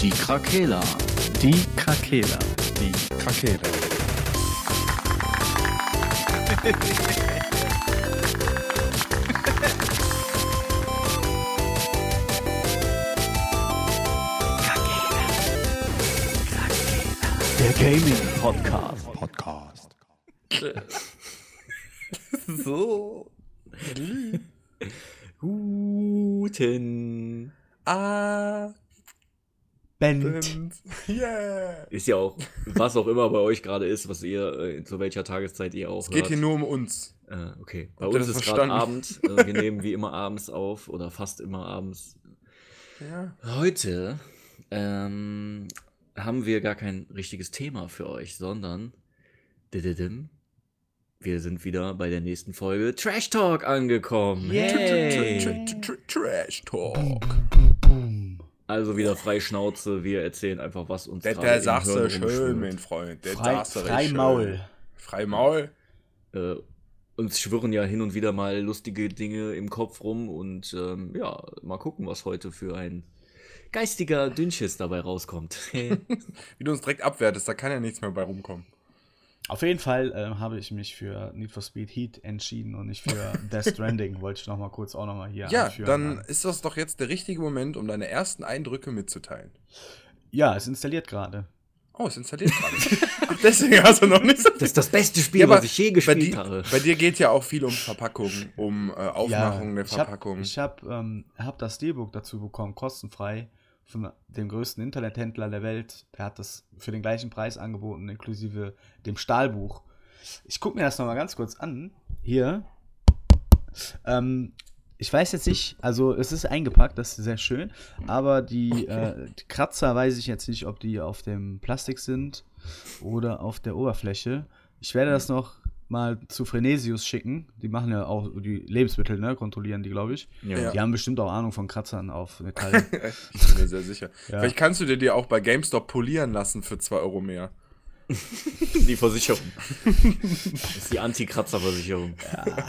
Die Krakela. Die Krakela. Die Krakela. Der Gaming Podcast. Podcast. So. Guten Ah. Band. Yeah. Ist ja auch, was auch immer bei euch gerade ist, was ihr, äh, zu welcher Tageszeit ihr auch Es geht hört. hier nur um uns. Äh, okay, bei Habt uns ist gerade? Abend. Äh, wir nehmen wie immer abends auf oder fast immer abends. Ja. Heute ähm, haben wir gar kein richtiges Thema für euch, sondern dididim, wir sind wieder bei der nächsten Folge Trash Talk angekommen. Hey. Trash Talk. Also wieder frei Schnauze, wir erzählen einfach, was uns der im sagst du schön, mein Freund. Der Frei, sagst du frei Maul. Schön. Frei Maul. äh, uns schwirren ja hin und wieder mal lustige Dinge im Kopf rum und ähm, ja, mal gucken, was heute für ein geistiger Dünnschiss dabei rauskommt. Wie du uns direkt abwertest, da kann ja nichts mehr bei rumkommen. Auf jeden Fall ähm, habe ich mich für Need for Speed Heat entschieden und nicht für Death Stranding. Wollte ich noch mal kurz auch noch mal hier Ja, anführen. dann ist das doch jetzt der richtige Moment, um deine ersten Eindrücke mitzuteilen. Ja, es installiert gerade. Oh, es installiert gerade. Ach, deswegen hast du noch nicht so Das ist das beste Spiel, Ja, was ich je bei, gespielt di habe. bei dir geht ja auch viel um Verpackung, um äh, Aufmachung der ich hab- Verpackung. Ich habe ähm, hab das Steelbook dazu bekommen, kostenfrei, von dem größten Internethändler der Welt. Der hat das für den gleichen Preis angeboten, inklusive dem Stahlbuch. Ich gucke mir das nochmal ganz kurz an. Hier. Ähm, ich weiß jetzt nicht, also es ist eingepackt, das ist sehr schön, aber die, äh, die Kratzer weiß ich jetzt nicht, ob die auf dem Plastik sind oder auf der Oberfläche. Ich werde das noch mal zu Frenesius schicken. Die machen ja auch die Lebensmittel, ne? Kontrollieren die, glaube ich. Ja. Die haben bestimmt auch Ahnung von Kratzern auf Metall. ich bin mir sehr sicher. Ja. Vielleicht kannst du dir die auch bei GameStop polieren lassen für 2 Euro mehr. Die Versicherung. Das ist die Anti-Kratzer-Versicherung.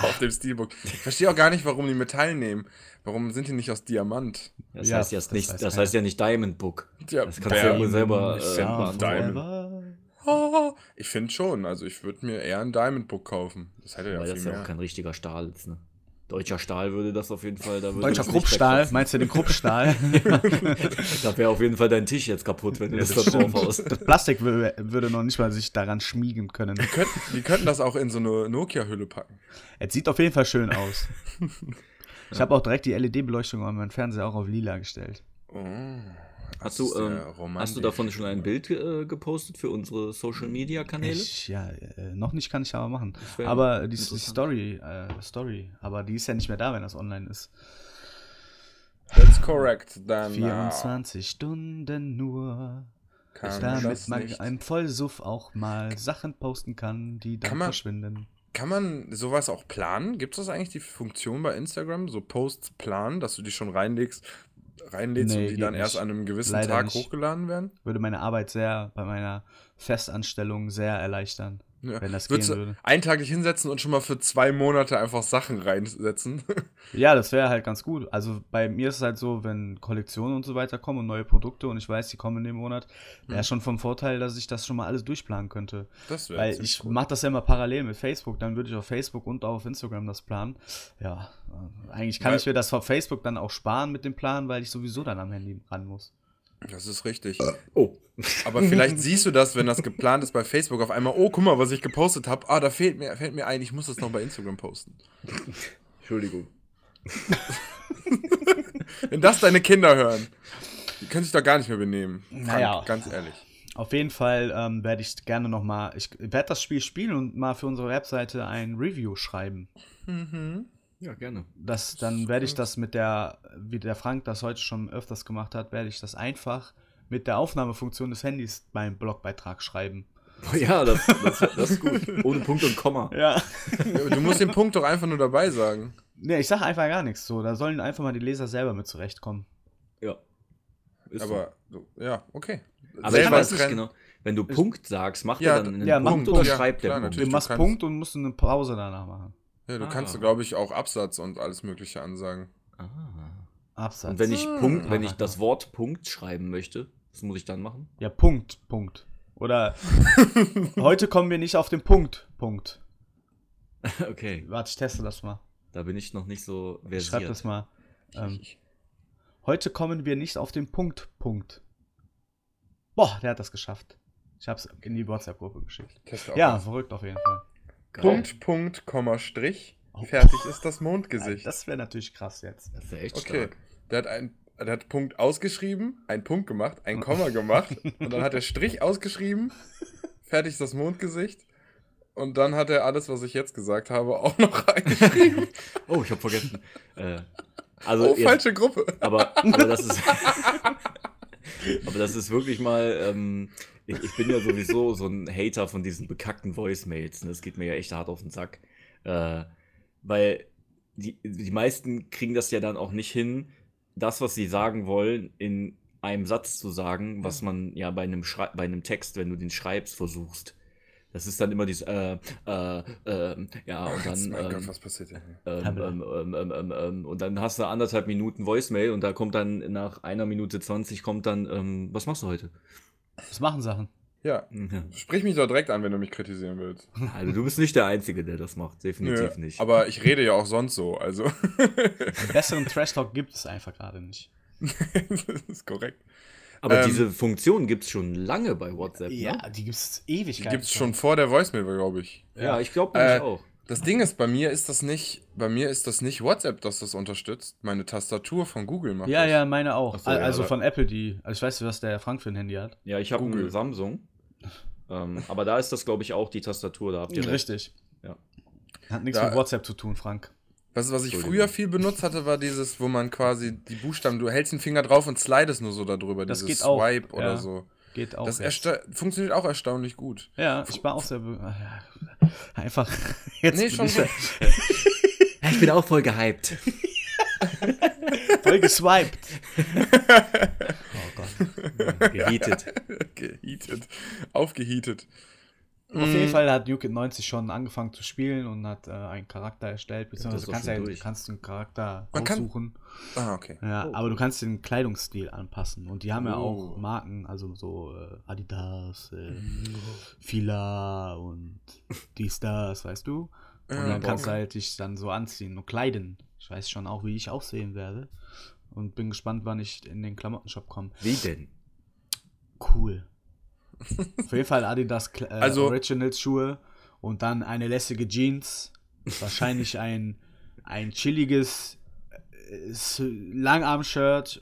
Auf dem Steelbook. Ich verstehe auch gar nicht, warum die Metall nehmen. Warum sind die nicht aus Diamant? Das Ja, heißt ja das nicht, weiß das heißt ja nicht Diamond Book. Ja, Das kannst du ja wohl selber äh. Diamond. Ah, Ich finde schon. Also ich würde mir eher ein Diamond Book kaufen. Das hätte ja Weil das viel ist ja mehr. auch kein richtiger Stahl jetzt, ne? Deutscher Stahl würde das auf jeden Fall. Da würde Deutscher das Kruppstahl, meinst du den Kruppstahl? Da wäre auf jeden Fall dein Tisch jetzt kaputt, wenn du Ja, das, das da drauf haust. Das Plastik würde, würde noch nicht mal sich daran schmiegen können. Die könnten, die könnten das auch in so eine Nokia-Hülle packen. Es sieht auf jeden Fall schön aus. Ich habe auch direkt die LED-Beleuchtung an meinen Fernseher auch auf lila gestellt. Oh, Hast du, ähm, romantisch. hast du davon schon ein Bild äh, gepostet für unsere Social-Media-Kanäle? Ich, ja, äh, noch nicht kann ich aber machen. Aber die, die. Story, äh, Story, aber die ist ja nicht mehr da, wenn das online ist. That's correct. Dann 24 Stunden nur, äh, kann damit das man nicht. einem Vollsuff auch mal Sachen posten kann, die dann Kann man- verschwinden. Kann man sowas auch planen? Gibt es das eigentlich die Funktion bei Instagram, so Posts planen, dass du die schon reinlegst, reinlädst Nee, und die dann erst nicht. an einem gewissen Leider Tag nicht. hochgeladen werden? Würde meine Arbeit sehr, bei meiner Festanstellung sehr erleichtern, Ja. wenn das Würdest gehen würde. einen Tag dich hinsetzen und schon mal für zwei Monate einfach Sachen reinsetzen? Ja, das wäre halt ganz gut. Also bei mir ist es halt so, wenn Kollektionen und so weiter kommen und neue Produkte und ich weiß, die kommen in dem Monat, wäre schon vom Vorteil, dass ich das schon mal alles durchplanen könnte. Das wäre Weil ich mache das ja immer parallel mit Facebook, dann würde ich auf Facebook und auch auf Instagram das planen. Ja, äh, eigentlich kann Weil- ich mir das auf Facebook dann auch sparen mit dem Plan, weil ich sowieso dann am Handy ran muss. Das ist richtig. Oh. Aber vielleicht siehst du das, wenn das geplant ist bei Facebook auf einmal, oh, guck mal, was ich gepostet habe. Ah, da fehlt mir, fällt mir ein, ich muss das noch bei Instagram posten. Entschuldigung. Wenn das deine Kinder hören, die können sich doch gar nicht mehr benehmen. Frank, Naja. Ganz ehrlich. Auf jeden Fall ähm, werde ich gerne noch mal, ich werde das Spiel spielen und mal für unsere Webseite ein Review schreiben. Ja, gerne. Das, dann werde ich das mit der, wie der Frank das heute schon öfters gemacht hat, werde ich das einfach mit der Aufnahmefunktion des Handys beim Blogbeitrag schreiben. Ja, das, das, das ist gut. Ohne Punkt und Komma. Ja. Du musst den Punkt doch einfach nur dabei sagen. Nee, ich sage einfach gar nichts so. Da sollen einfach mal die Leser selber mit zurechtkommen. Ja. Ist Aber, so, ja, okay. Aber Selber ich weiß nicht genau. Wenn du Punkt sagst, macht Ja, er dann einen ja, mach Punkt einen oder Punkt. schreibt Ja, der Punkt? Du machst Punkt und musst eine Pause danach machen. Ja, du Ah. kannst, glaube ich, auch Absatz und alles Mögliche ansagen. Ah. Absatz. Und wenn ich Punkt, wenn ich Ah. das Wort Punkt schreiben möchte, Was muss ich dann machen? Ja, Punkt, Punkt. Oder heute kommen wir nicht auf den Punkt, Punkt. okay, Warte, ich teste das mal. da bin ich noch nicht so Ich schreib versiert. das mal. Ähm, heute kommen wir nicht auf den Punkt, Punkt. Boah, der hat das geschafft. Ich hab's in die WhatsApp-Gruppe geschickt. Ja, verrückt auf jeden Fall. Geil. Punkt, Punkt, Komma, Strich. Oh. Fertig ist das Mondgesicht. Das wäre natürlich krass jetzt. Das ist ja echt Okay. stark. Der hat ein, der hat Punkt ausgeschrieben, einen Punkt gemacht, ein Komma gemacht und dann hat er Strich ausgeschrieben. Fertig ist das Mondgesicht. Und dann hat er alles, was ich jetzt gesagt habe, auch noch reingeschrieben. Oh, ich habe vergessen. äh, also oh, jetzt, falsche Gruppe. aber, aber das ist. aber das ist wirklich mal. Ähm, ich, ich bin ja sowieso so ein Hater von diesen bekackten Voicemails. Ne? Das geht mir ja echt hart auf den Sack. Äh, weil die, die meisten kriegen das ja dann auch nicht hin, das, was sie sagen wollen, in einem Satz zu sagen, was man ja bei einem, Schrei bei einem Text, wenn du den schreibst, versuchst. Das ist dann immer dieses, äh, äh, ähm, ja, und dann. ähm, Gott, was passiert denn ähm, ähm, ähm, ähm, ähm, und dann hast du anderthalb Minuten Voicemail und da kommt dann nach einer Minute 20 kommt dann, ähm, was machst du heute? Das machen Sachen. Ja, sprich mich doch direkt an, wenn du mich kritisieren willst. Also du bist nicht der Einzige, der das macht, definitiv Nö, nicht. Aber ich rede ja auch sonst so, also. Besseren Trash-Talk gibt es einfach gerade nicht. das ist korrekt. Aber ähm, diese Funktion gibt es schon lange bei WhatsApp. Ja, ne? die gibt es Die ewig. gibt es schon vor der Voicemail, glaube ich. ja, ich glaube nämlich Äh, auch. Das Ding ist, bei mir ist das nicht, bei mir ist das nicht WhatsApp, das das unterstützt. Meine Tastatur von Google macht Ja, das. ja, meine auch. So, ja, also aber- von Apple, die. Also ich weiß nicht, was der Frank für ein Handy hat. Ja, ich habe Samsung. ähm, aber da ist das, glaube ich, auch die Tastatur. Da habt ihr recht. Richtig. Ja. Hat nichts Da- mit WhatsApp zu tun, Frank. Weißt du, was ich früher viel benutzt hatte, war dieses, wo man quasi die Buchstaben, du hältst den Finger drauf und slidest nur so darüber, Das dieses geht auch, Swipe oder ja. so. Geht auch. Das funktioniert auch erstaunlich gut. Ja, ich war auch sehr. ah. Einfach. Jetzt Nee, schon ich so. Ich bin auch voll gehypt. voll geswiped. oh Gott. Geheatet. Geheatet. Aufgeheatet. Auf jeden Fall hat Duke 90 schon angefangen zu spielen und hat äh, einen Charakter erstellt, beziehungsweise du kannst, ja, kannst den Charakter Man kann- aussuchen. Ah, okay. Ja, Oh. aber du kannst den Kleidungsstil anpassen. Und die haben ja Oh. auch Marken, also so äh, Adidas, äh, Fila und dies, das, weißt du? Und Ja, dann kannst du halt dich dann so anziehen und kleiden. Ich weiß schon auch, wie ich aussehen werde. Und bin gespannt, wann ich in den Klamottenshop komme. Wie denn? Cool. Auf jeden Fall Adidas äh, Also- Originals Schuhe und dann eine lässige Jeans. Wahrscheinlich ein, ein chilliges äh, Langarm-Shirt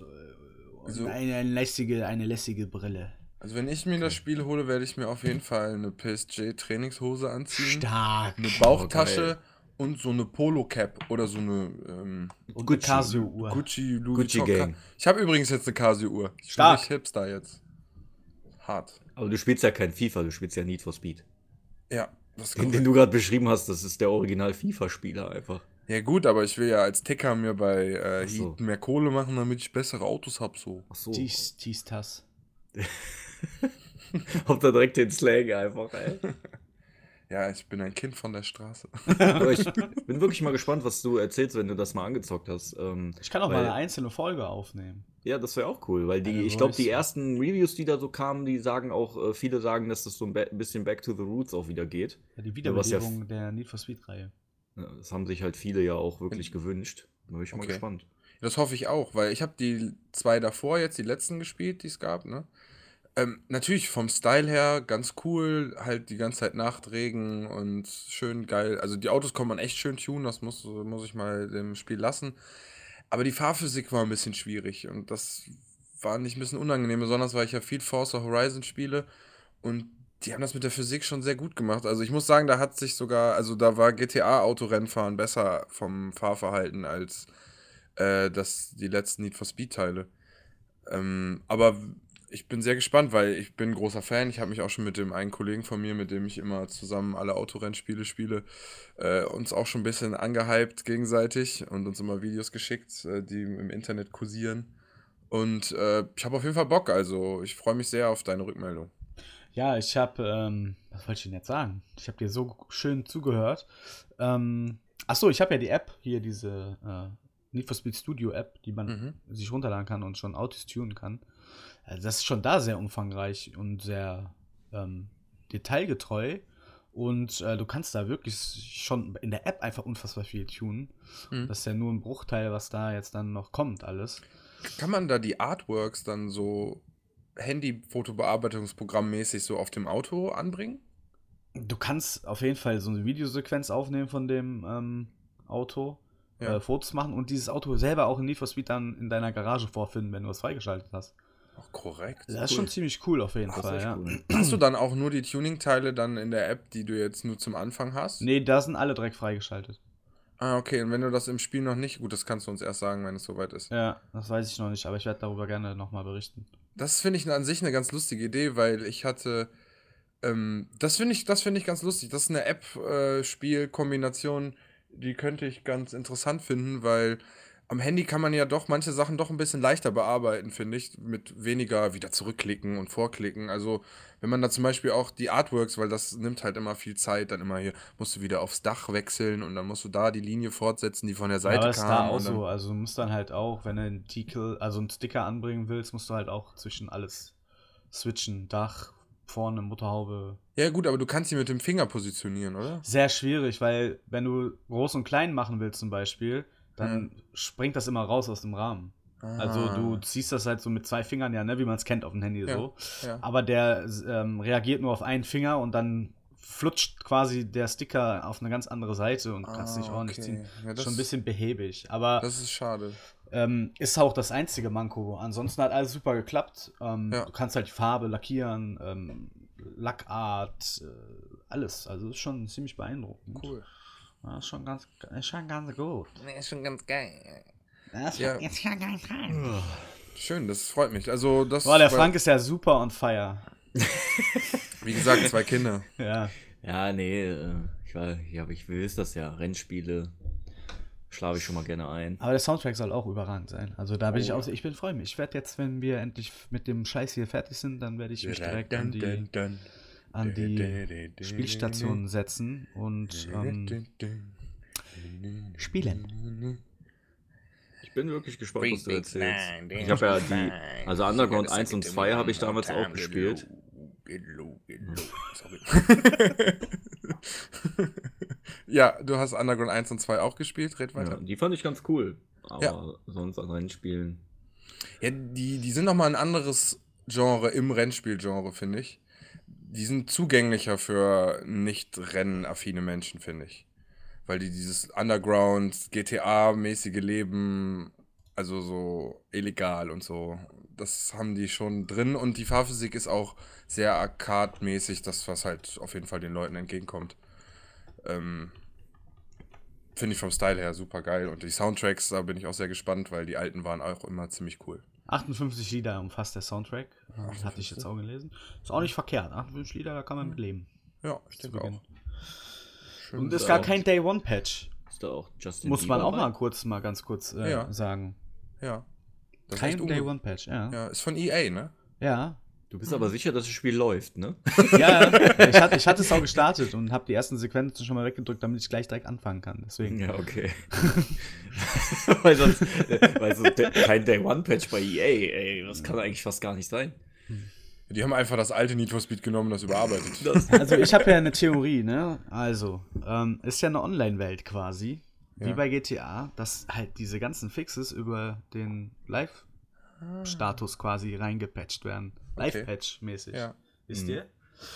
und Also- eine, eine, lässige, eine lässige Brille. Also wenn ich mir das Spiel hole, werde ich mir auf jeden Fall eine PSG-Trainingshose anziehen. Stark. Eine Oh, Bauchtasche geil. und so eine Polo-Cap oder so eine ähm, Und Gucci. Casio-Uhr. Gucci, Louis Gucci. Gang. Ich habe übrigens jetzt eine Casio-Uhr. Ich bin Stark. richtig Hipster jetzt. Hart. Aber du spielst ja kein FIFA, du spielst ja Need for Speed. Ja, das ist Den, den du gerade beschrieben hast, das ist der Original-FIFA-Spieler einfach. Ja gut, aber ich will ja als Ticker mir bei äh, so. Heat mehr Kohle machen, damit ich bessere Autos habe so. Ach so. Dies, dies, das. Habt da direkt den Slang einfach, ey. Ja, ich bin ein Kind von der Straße. Aber ich bin wirklich mal gespannt, was du erzählst, wenn du das mal angezockt hast. Ähm, Ich kann auch weil- mal eine einzelne Folge aufnehmen. Ja, das wäre auch cool, weil die, ich glaube, die ersten Reviews, die da so kamen, die sagen auch, äh, viele sagen, dass das so ein bisschen back to the roots auch wieder geht. Ja, die was ja Wiederbelebung der Need for Speed-Reihe. Ja, das haben sich halt viele ja auch wirklich gewünscht. Da bin ich mal Okay. gespannt. Das hoffe ich auch, weil ich habe die zwei davor jetzt, die letzten gespielt, die es gab, ne? Ähm, natürlich vom Style her ganz cool, halt die ganze Zeit Nachtregen und schön geil. Also die Autos kann man echt schön tunen, das muss, muss ich mal dem Spiel lassen. Aber die Fahrphysik war ein bisschen schwierig und das war nicht ein bisschen unangenehm, besonders weil ich ja viel Forza Horizon spiele und die haben das mit der Physik schon sehr gut gemacht. Also ich muss sagen, da hat sich sogar, also da war GTA-Autorennfahren besser vom Fahrverhalten als äh, das, die letzten Need for Speed-Teile. Ähm, aber ich bin sehr gespannt, weil ich bin großer Fan. Ich habe mich auch schon mit dem einen Kollegen von mir, mit dem ich immer zusammen alle Autorennspiele spiele, äh, uns auch schon ein bisschen angehypt gegenseitig und uns immer Videos geschickt, äh, die im Internet kursieren. Und äh, ich habe auf jeden Fall Bock. Also ich freue mich sehr auf deine Rückmeldung. Ja, ich habe, ähm, was wollte ich denn jetzt sagen? Ich habe dir so schön zugehört. Ähm, achso, ich habe ja die App hier, diese äh, Need for Speed Studio App, die man Mhm. sich runterladen kann und schon Autos tunen kann. Also das ist schon da sehr umfangreich und sehr ähm, detailgetreu. Und äh, du kannst da wirklich schon in der App einfach unfassbar viel tunen. Mhm. Das ist ja nur ein Bruchteil, was da jetzt dann noch kommt, alles. Kann man da die Artworks dann so Handy-Fotobearbeitungsprogramm-mäßig so auf dem Auto anbringen? Du kannst auf jeden Fall so eine Videosequenz aufnehmen von dem ähm, Auto, Ja. äh, Fotos machen und dieses Auto selber auch in Need for Speed dann in deiner Garage vorfinden, wenn du es freigeschaltet hast. Ach, korrekt. Das ist schon ziemlich cool auf jeden ist Fall, ja. cool. Hast du dann auch nur die Tuning-Teile dann in der App, die du jetzt nur zum Anfang hast? Nee, da sind alle direkt freigeschaltet. Ah, okay. Und wenn du das im Spiel noch nicht, gut, das kannst du uns erst sagen, wenn es soweit ist. Ja, das weiß ich noch nicht, aber ich werde darüber gerne nochmal berichten. Das finde ich an sich eine ganz lustige Idee, weil ich hatte. Ähm, das finde ich, das finde ich ganz lustig. Das ist eine App-Spiel-Kombination, die könnte ich ganz interessant finden, weil am Handy kann man ja doch manche Sachen doch ein bisschen leichter bearbeiten, finde ich, mit weniger wieder zurückklicken und vorklicken. Also, wenn man da zum Beispiel auch die Artworks, weil das nimmt halt immer viel Zeit, dann immer hier musst du wieder aufs Dach wechseln und dann musst du da die Linie fortsetzen, die von der Ja, Seite aber das ist kam. da auch so. Also du musst dann halt auch, wenn du einen Titel, also einen Sticker anbringen willst, musst du halt auch zwischen alles switchen. Dach, vorne, Motorhaube. Ja, gut, aber du kannst sie mit dem Finger positionieren, oder? Sehr schwierig, weil wenn du groß und klein machen willst zum Beispiel, dann springt das immer raus aus dem Rahmen. Also Ah. du ziehst das halt so mit zwei Fingern, ja, ne, wie man es kennt auf dem Handy Ja, so. ja. Aber der ähm, reagiert nur auf einen Finger und dann flutscht quasi der Sticker auf eine ganz andere Seite und kannst Ah, nicht ordentlich okay. ziehen. Ja, Schon ein bisschen behäbig. Aber Das ist schade. ähm, ist auch das einzige Manko. Ansonsten hat alles super geklappt. Ähm, Ja. Du kannst halt die Farbe lackieren, ähm, Lackart, äh, alles. Also ist schon ziemlich beeindruckend. Cool. Ja, ist schon ganz, ist schon ganz gut. Nee, ist schon ganz geil. Das Ja. ist schon ganz geil. Schön, das freut mich. Also, das. Boah, der Frank ist ja super on fire. Wie gesagt, zwei Kinder. Ja. Ja, nee, äh, ich, war, ja, aber ich will das ja. Rennspiele schlafe ich schon mal gerne ein. Aber der Soundtrack soll auch überragend sein. Also da bin ich Oh, auch, ich bin freue mich. Ich werde jetzt, wenn wir endlich mit dem Scheiß hier fertig sind, dann werde ich mich direkt an die, an die Spielstation setzen und ähm, spielen. Ich bin wirklich gespannt, was du erzählst. Ich habe ja die, also Underground 1 und 2 habe ich damals auch gespielt. Sorry. ja, du hast Underground 1 und 2 auch gespielt, red Ja, weiter. die fand ich ganz cool. Aber Ja. sonst an Rennspielen. Ja, die, die sind nochmal ein anderes Genre im Rennspielgenre, finde ich. Die sind zugänglicher für nicht rennaffine Menschen, finde ich. Weil die dieses Underground, GTA-mäßige Leben, also so illegal und so, das haben die schon drin. Und die Fahrphysik ist auch sehr arcade-mäßig, das, was halt auf jeden Fall den Leuten entgegenkommt. Ähm, finde ich vom Style her super geil. Und die Soundtracks, da bin ich auch sehr gespannt, weil die alten waren auch immer ziemlich cool. 58 Lieder umfasst der Soundtrack. Das hatte ich jetzt auch gelesen. Ist auch nicht verkehrt. 58 Lieder, da kann man mit leben. Ja, ich denke auch. Schön Und es ist gar kein Day One Patch. Ist da auch Justin Muss man Bieber auch bei? mal kurz, mal ganz kurz äh, Ja. sagen. Ja. Das ist Kein Day One Patch, ja. Ja, ist von EA, ne? Ja. Du bist aber sicher, dass das Spiel läuft, ne? Ja, ich hatte, ich hatte es auch gestartet und habe die ersten Sequenzen schon mal weggedrückt, damit ich gleich direkt anfangen kann. Deswegen. Ja, okay. weil sonst, äh, weil so de- kein Day One Patch bei EA, ey, das kann eigentlich fast gar nicht sein. Die haben einfach das alte Need for Speed genommen und das überarbeitet. Das, Also ich habe ja eine Theorie, ne? Also, ähm, ist ja eine Online-Welt quasi, wie Ja. bei GTA, dass halt diese ganzen Fixes über den Live-Status quasi reingepatcht werden. Okay. Live-Patch-mäßig. Ja. Wisst Mhm. ihr?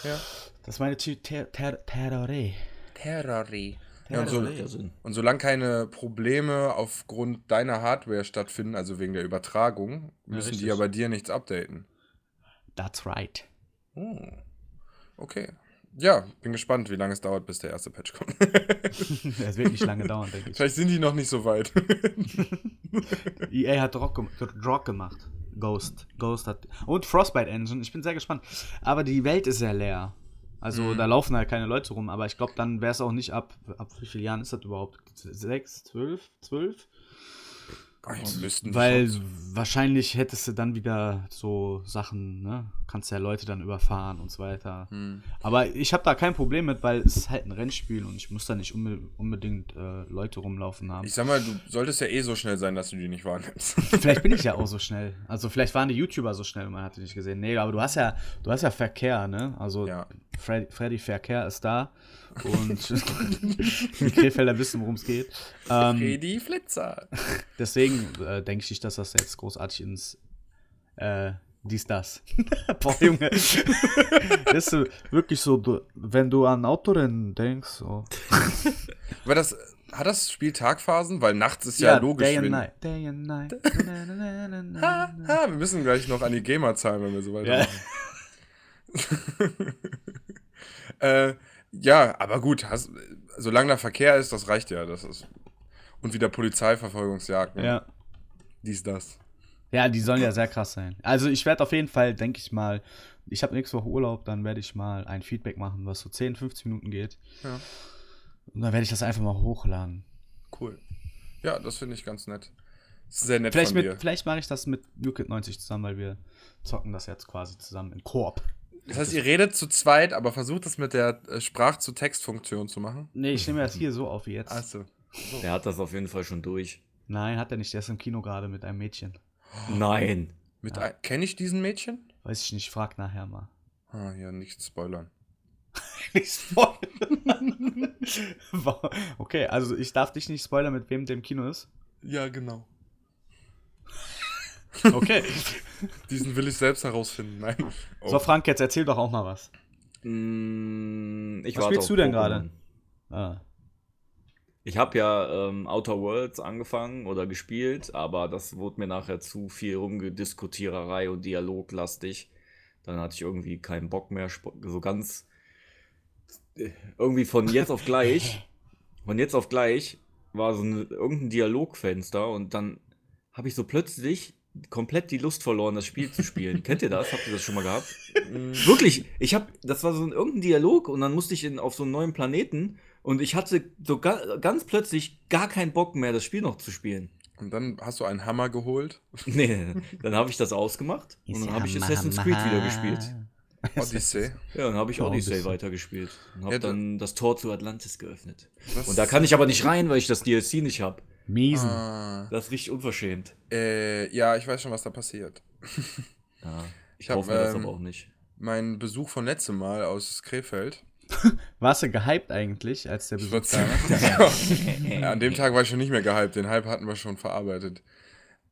Ja. Das ist meine. Ter Ter Theorie. Terrori. Ja, und, so, ja und solange keine Probleme aufgrund deiner Hardware stattfinden, also wegen der Übertragung, müssen die richtig. ja bei dir nichts updaten. That's right. Oh. Okay. Ja, bin gespannt, wie lange es dauert, bis der erste Patch kommt. Es wird nicht lange dauern, denke ich. Vielleicht sind die noch nicht so weit. EA hat Rock, gem- Rock gemacht. Ghost. Ghost hat. Und Frostbite Engine. Ich bin sehr gespannt. Aber die Welt ist sehr leer. Also Mhm. da laufen halt keine Leute rum. Aber ich glaube, dann wäre es auch nicht ab. Ab wie vielen Jahren ist das überhaupt? Sechs, zwölf, zwölf? Weil wahrscheinlich hättest du dann wieder so Sachen, ne? Kannst ja Leute dann überfahren und so weiter. Hm. Aber ich habe da kein Problem mit, weil es ist halt ein Rennspiel und ich muss da nicht unbe unbedingt äh, Leute rumlaufen haben. Ich sag mal, du solltest ja eh so schnell sein, dass du die nicht wahrnimmst. vielleicht bin ich ja auch so schnell. Also vielleicht waren die YouTuber so schnell und man hat die nicht gesehen. Nee, aber du hast ja, du hast ja Verkehr, ne? Also Ja. Freddy, Freddy Verkehr ist da und die Krefelder wissen, worum es geht. Ähm, Freddy Flitzer. deswegen äh, denke ich nicht, dass das jetzt großartig ins äh, dies, das. Boah, Junge. das ist wirklich so, wenn du an Autorennen denkst, so. Aber das, hat das Spiel Tagphasen? Weil nachts ist ja, logisch. Day and Night. Day and Night. Ha, ha, wir müssen gleich noch an die Gamer zahlen, wenn wir so Ja. weitermachen. äh, ja, aber gut, hast, solange da Verkehr ist, das reicht ja. Das ist, und wieder Polizeiverfolgungsjagd. ne? ja. Dies, das. Ja, die sollen ja sehr krass sein. Also ich werde auf jeden Fall, denke ich mal, ich habe nächste Woche Urlaub, dann werde ich mal ein Feedback machen, was so 10, 15 Minuten geht. Ja. Und dann werde ich das einfach mal hochladen. Cool. Ja, das finde ich ganz nett. Sehr nett Vielleicht, von dir. mit, vielleicht mache ich das mit Newkid 90 zusammen, weil wir zocken das jetzt quasi zusammen in Koop. Das heißt, ihr redet zu zweit, aber versucht das mit der äh, Sprach-zu-Text-Funktion zu machen. Nee, ich nehme das hier so auf wie jetzt. Achso. Der hat das auf jeden Fall schon durch. Nein, hat er nicht. Der ist im Kino gerade mit einem Mädchen. Nein. Mit ein- Kenne ich diesen Mädchen? Weiß ich nicht, frag nachher mal. Ah, ja, nicht spoilern. Nicht spoilern. okay, also ich darf dich nicht spoilern, mit wem der im Kino ist. Ja, genau. Okay. Diesen will ich selbst herausfinden. Nein. Oh. So, Frank, jetzt erzähl doch auch mal was. Mm, ich Was spielst du denn gerade? Ah. Ich habe ja ähm, Outer Worlds angefangen oder gespielt, aber das wurde mir nachher zu viel Rumgediskutiererei und Dialoglastig. Dann hatte ich irgendwie keinen Bock mehr, so ganz äh, irgendwie von jetzt auf gleich, von jetzt auf gleich war so eine, irgendein Dialogfenster und dann habe ich so plötzlich komplett die Lust verloren, das Spiel zu spielen. Kennt ihr das? Habt ihr das schon mal gehabt? Wirklich, ich habe, das war so ein irgendein Dialog und dann musste ich in, auf so einen neuen Planeten und ich hatte so ga, ganz plötzlich gar keinen Bock mehr, das Spiel noch zu spielen. Und dann hast du einen Hammer geholt. Nee, dann habe ich das ausgemacht und dann habe ich Assassin's Creed wieder gespielt. Odyssey. Ja, dann habe ich Odyssey weitergespielt und habe dann das Tor zu Atlantis geöffnet. Und da kann ich aber nicht rein, weil ich das DLC nicht habe. Miesen. Ah, Das ist richtig unverschämt. äh, ja, ich weiß schon, was da passiert. Ja, ich Ich hab, hoffe mir das ähm, aber auch nicht. Mein Besuch von letztem Mal aus Krefeld. Warst du gehypt eigentlich, als der Besuch da war? ja, an dem Tag war ich schon nicht mehr gehypt. Den Hype hatten wir schon verarbeitet.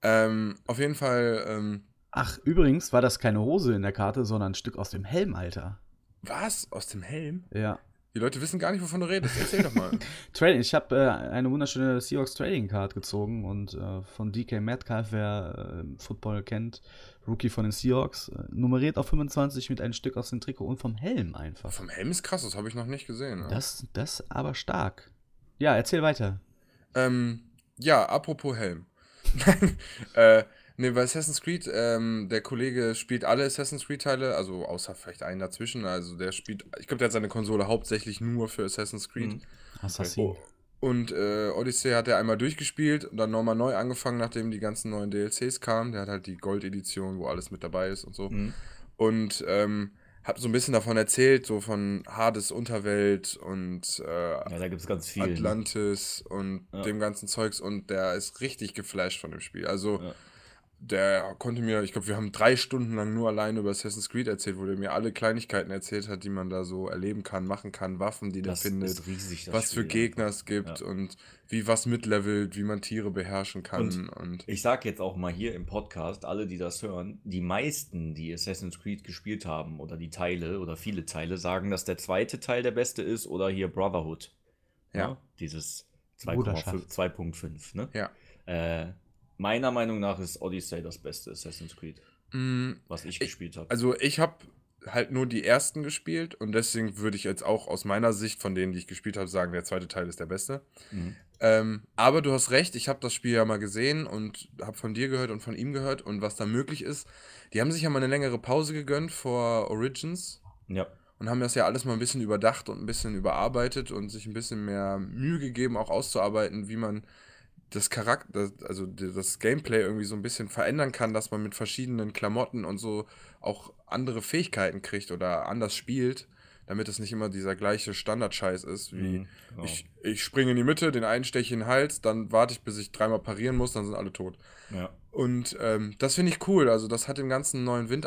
Ähm, auf jeden Fall, ähm, Ach, übrigens war das keine Hose in der Karte, sondern ein Stück aus dem Helm, Alter. was? Aus dem Helm? Ja. Die Leute wissen gar nicht, wovon du redest. Erzähl doch mal. Trading, ich habe äh, eine wunderschöne Seahawks Trading Card gezogen und äh, von DK Metcalf, wer äh, Football kennt, Rookie von den Seahawks, äh, nummeriert auf 25 mit einem Stück aus dem Trikot und vom Helm einfach. Vom Helm ist krass, das habe ich noch nicht gesehen. Ja. Das, das aber stark. Ja, erzähl weiter. Ähm, ja, apropos Helm. Nein, äh, nee, bei Assassin's Creed, ähm, der Kollege spielt alle Assassin's Creed-Teile, also außer vielleicht einen dazwischen. Also der spielt, ich glaube, der hat seine Konsole hauptsächlich nur für Assassin's Creed. Mhm. Assassin. Und äh, Odyssey hat er einmal durchgespielt und dann nochmal neu angefangen, nachdem die ganzen neuen DLCs kamen. Der hat halt die Gold-Edition, wo alles mit dabei ist und so. Mhm. Und ähm, hat so ein bisschen davon erzählt, so von Hades Unterwelt und äh, Ja, da gibt es ganz viel. ne? Atlantis und Ja. dem ganzen Zeugs und der ist richtig geflasht von dem Spiel. Also Ja. Der konnte mir, ich glaube, wir haben drei Stunden lang nur alleine über Assassin's Creed erzählt, wo der mir alle Kleinigkeiten erzählt hat, die man da so erleben kann, machen kann, Waffen, die der Das findet, ist riesig, was für Spiel, Gegner es gibt Ja. und wie was mitlevelt, wie man Tiere beherrschen kann und, Ich sag jetzt auch mal hier im Podcast, alle, die das hören, die meisten, die Assassin's Creed gespielt haben oder die Teile oder viele Teile, sagen, dass der zweite Teil der beste ist oder hier Brotherhood. Ja. Ne? Dieses Bruderschaft. 2,5 2.5, ne? ja. Äh, meiner Meinung nach ist Odyssey das beste Assassin's Creed, Mm, was ich, Ich- gespielt habe. Also ich habe halt nur die ersten gespielt und deswegen würde ich jetzt auch aus meiner Sicht von denen, die ich gespielt habe, sagen, der zweite Teil ist der beste. Mhm. Ähm, aber du hast recht, ich habe das Spiel ja mal gesehen und habe von dir gehört und von ihm gehört und was da möglich ist. Die haben sich ja mal eine längere Pause gegönnt vor Origins Ja. und haben das ja alles mal ein bisschen überdacht und ein bisschen überarbeitet und sich ein bisschen mehr Mühe gegeben, auch auszuarbeiten, wie man das Charakter, also das Gameplay irgendwie so ein bisschen verändern kann, dass man mit verschiedenen Klamotten und so auch andere Fähigkeiten kriegt oder anders spielt, damit es nicht immer dieser gleiche Standardscheiß ist, wie Mhm, genau. ich, ich springe in die Mitte, den einen steche ich in den Hals, dann warte ich, bis ich dreimal parieren muss, dann sind alle tot. Ja. Und ähm, das finde ich cool. Also, das hat dem ganzen neuen Wind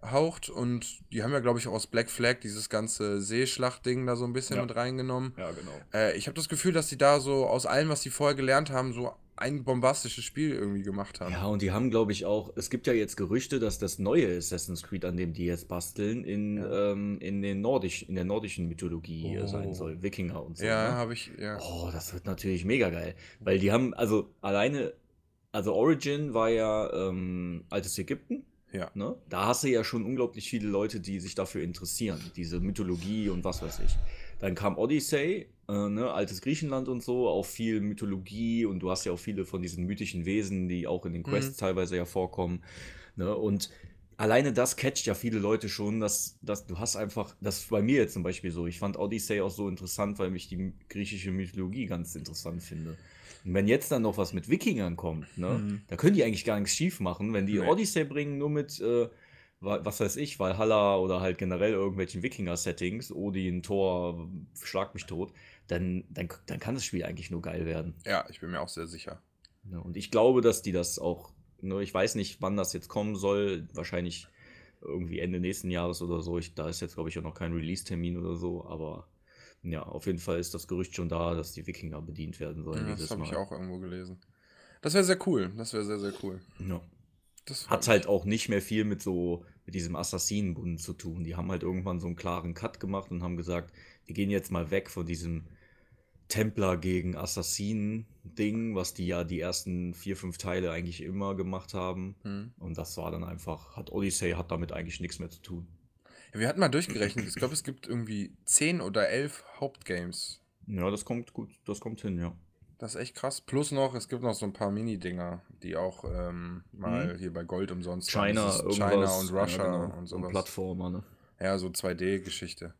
eingehaucht und die haben ja, glaube ich, auch aus Black Flag dieses ganze Seeschlacht-Ding da so ein bisschen Ja. mit reingenommen. ja, genau. Äh, ich habe das Gefühl, dass die da so aus allem, was sie vorher gelernt haben, so ein bombastisches Spiel irgendwie gemacht haben. Ja, und die haben, glaube ich, auch, es gibt ja jetzt Gerüchte, dass das neue Assassin's Creed, an dem die jetzt basteln, in, Ja. ähm, in, den Nordisch, in der nordischen Mythologie Oh. sein soll. Wikinger und so. Ja, ne? habe ich, ja. Oh, das wird natürlich mega geil. Weil die haben, also alleine, also Origin war ja ähm, altes Ägypten. Ja. Ne? Da hast du ja schon unglaublich viele Leute, die sich dafür interessieren, diese Mythologie und was weiß ich. Dann kam Odyssey, äh, ne? altes Griechenland und so, auch viel Mythologie und du hast ja auch viele von diesen mythischen Wesen, die auch in den Quests teilweise ja vorkommen. Ne? Und alleine das catcht ja viele Leute schon, dass, dass du hast einfach, das ist bei mir jetzt zum Beispiel so, ich fand Odyssey auch so interessant, weil ich die griechische Mythologie ganz interessant finde. Und wenn jetzt dann noch was mit Wikingern kommt, ne, Mhm. da können die eigentlich gar nichts schief machen, wenn die Nee. Odyssey bringen, nur mit, äh, wa- was weiß ich, Valhalla oder halt generell irgendwelchen Wikinger-Settings, Odin, Thor, schlag mich tot, dann, dann, dann kann das Spiel eigentlich nur geil werden. Ja, ich bin mir auch sehr sicher. Ne? Und ich glaube, dass die das auch, ne, ich weiß nicht, wann das jetzt kommen soll, wahrscheinlich irgendwie Ende nächsten Jahres oder so. Ich, da ist jetzt, glaube ich, auch noch kein Release-Termin oder so, aber ja, auf jeden Fall ist das Gerücht schon da, dass die Wikinger bedient werden sollen Ja, das habe ich auch irgendwo gelesen. Das wäre sehr cool. Das wäre sehr, sehr cool. Ja. Das Hat halt auch nicht mehr viel mit so, mit diesem Assassinenbund zu tun. Die haben halt irgendwann so einen klaren Cut gemacht und haben gesagt, wir gehen jetzt mal weg von diesem Templer gegen Assassinen-Ding, was die ja die ersten vier, fünf Teile eigentlich immer gemacht haben. Hm. Und das war dann einfach, hat Odyssey hat damit eigentlich nichts mehr zu tun. Ja, wir hatten mal durchgerechnet. Ich glaube, es gibt irgendwie 10 oder 11 Hauptgames. Ja, das kommt gut, das kommt hin, ja. Das ist echt krass. Plus noch, es gibt noch so ein paar Mini-Dinger, die auch ähm, mal Mhm. hier bei Gold umsonst. China, irgendwas. China und Russia ja, genau. und Und sowas. Plattformer, ne? ja, so 2D-Geschichte.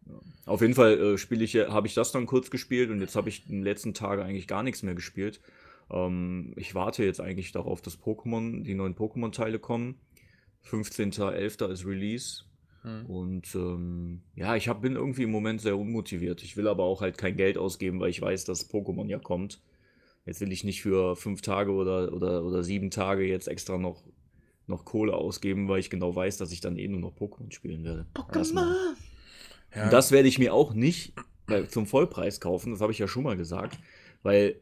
Auf jeden Fall äh, spiele ich, habe ich das dann kurz gespielt und jetzt habe ich in den letzten Tagen eigentlich gar nichts mehr gespielt. Ähm, ich warte jetzt eigentlich darauf, dass Pokémon, die neuen Pokémon-Teile kommen. 15.11. ist Release. Hm. Und ähm, ja, ich hab, bin irgendwie im Moment sehr unmotiviert. Ich will aber auch halt kein Geld ausgeben, weil ich weiß, dass Pokémon ja kommt. Jetzt will ich nicht für fünf Tage oder, oder, oder sieben Tage jetzt extra noch, noch Kohle ausgeben, weil ich genau weiß, dass ich dann eh nur noch Pokémon spielen werde. Erstmal. Ja, Und das werde ich mir auch nicht bei, zum Vollpreis kaufen, das habe ich ja schon mal gesagt, weil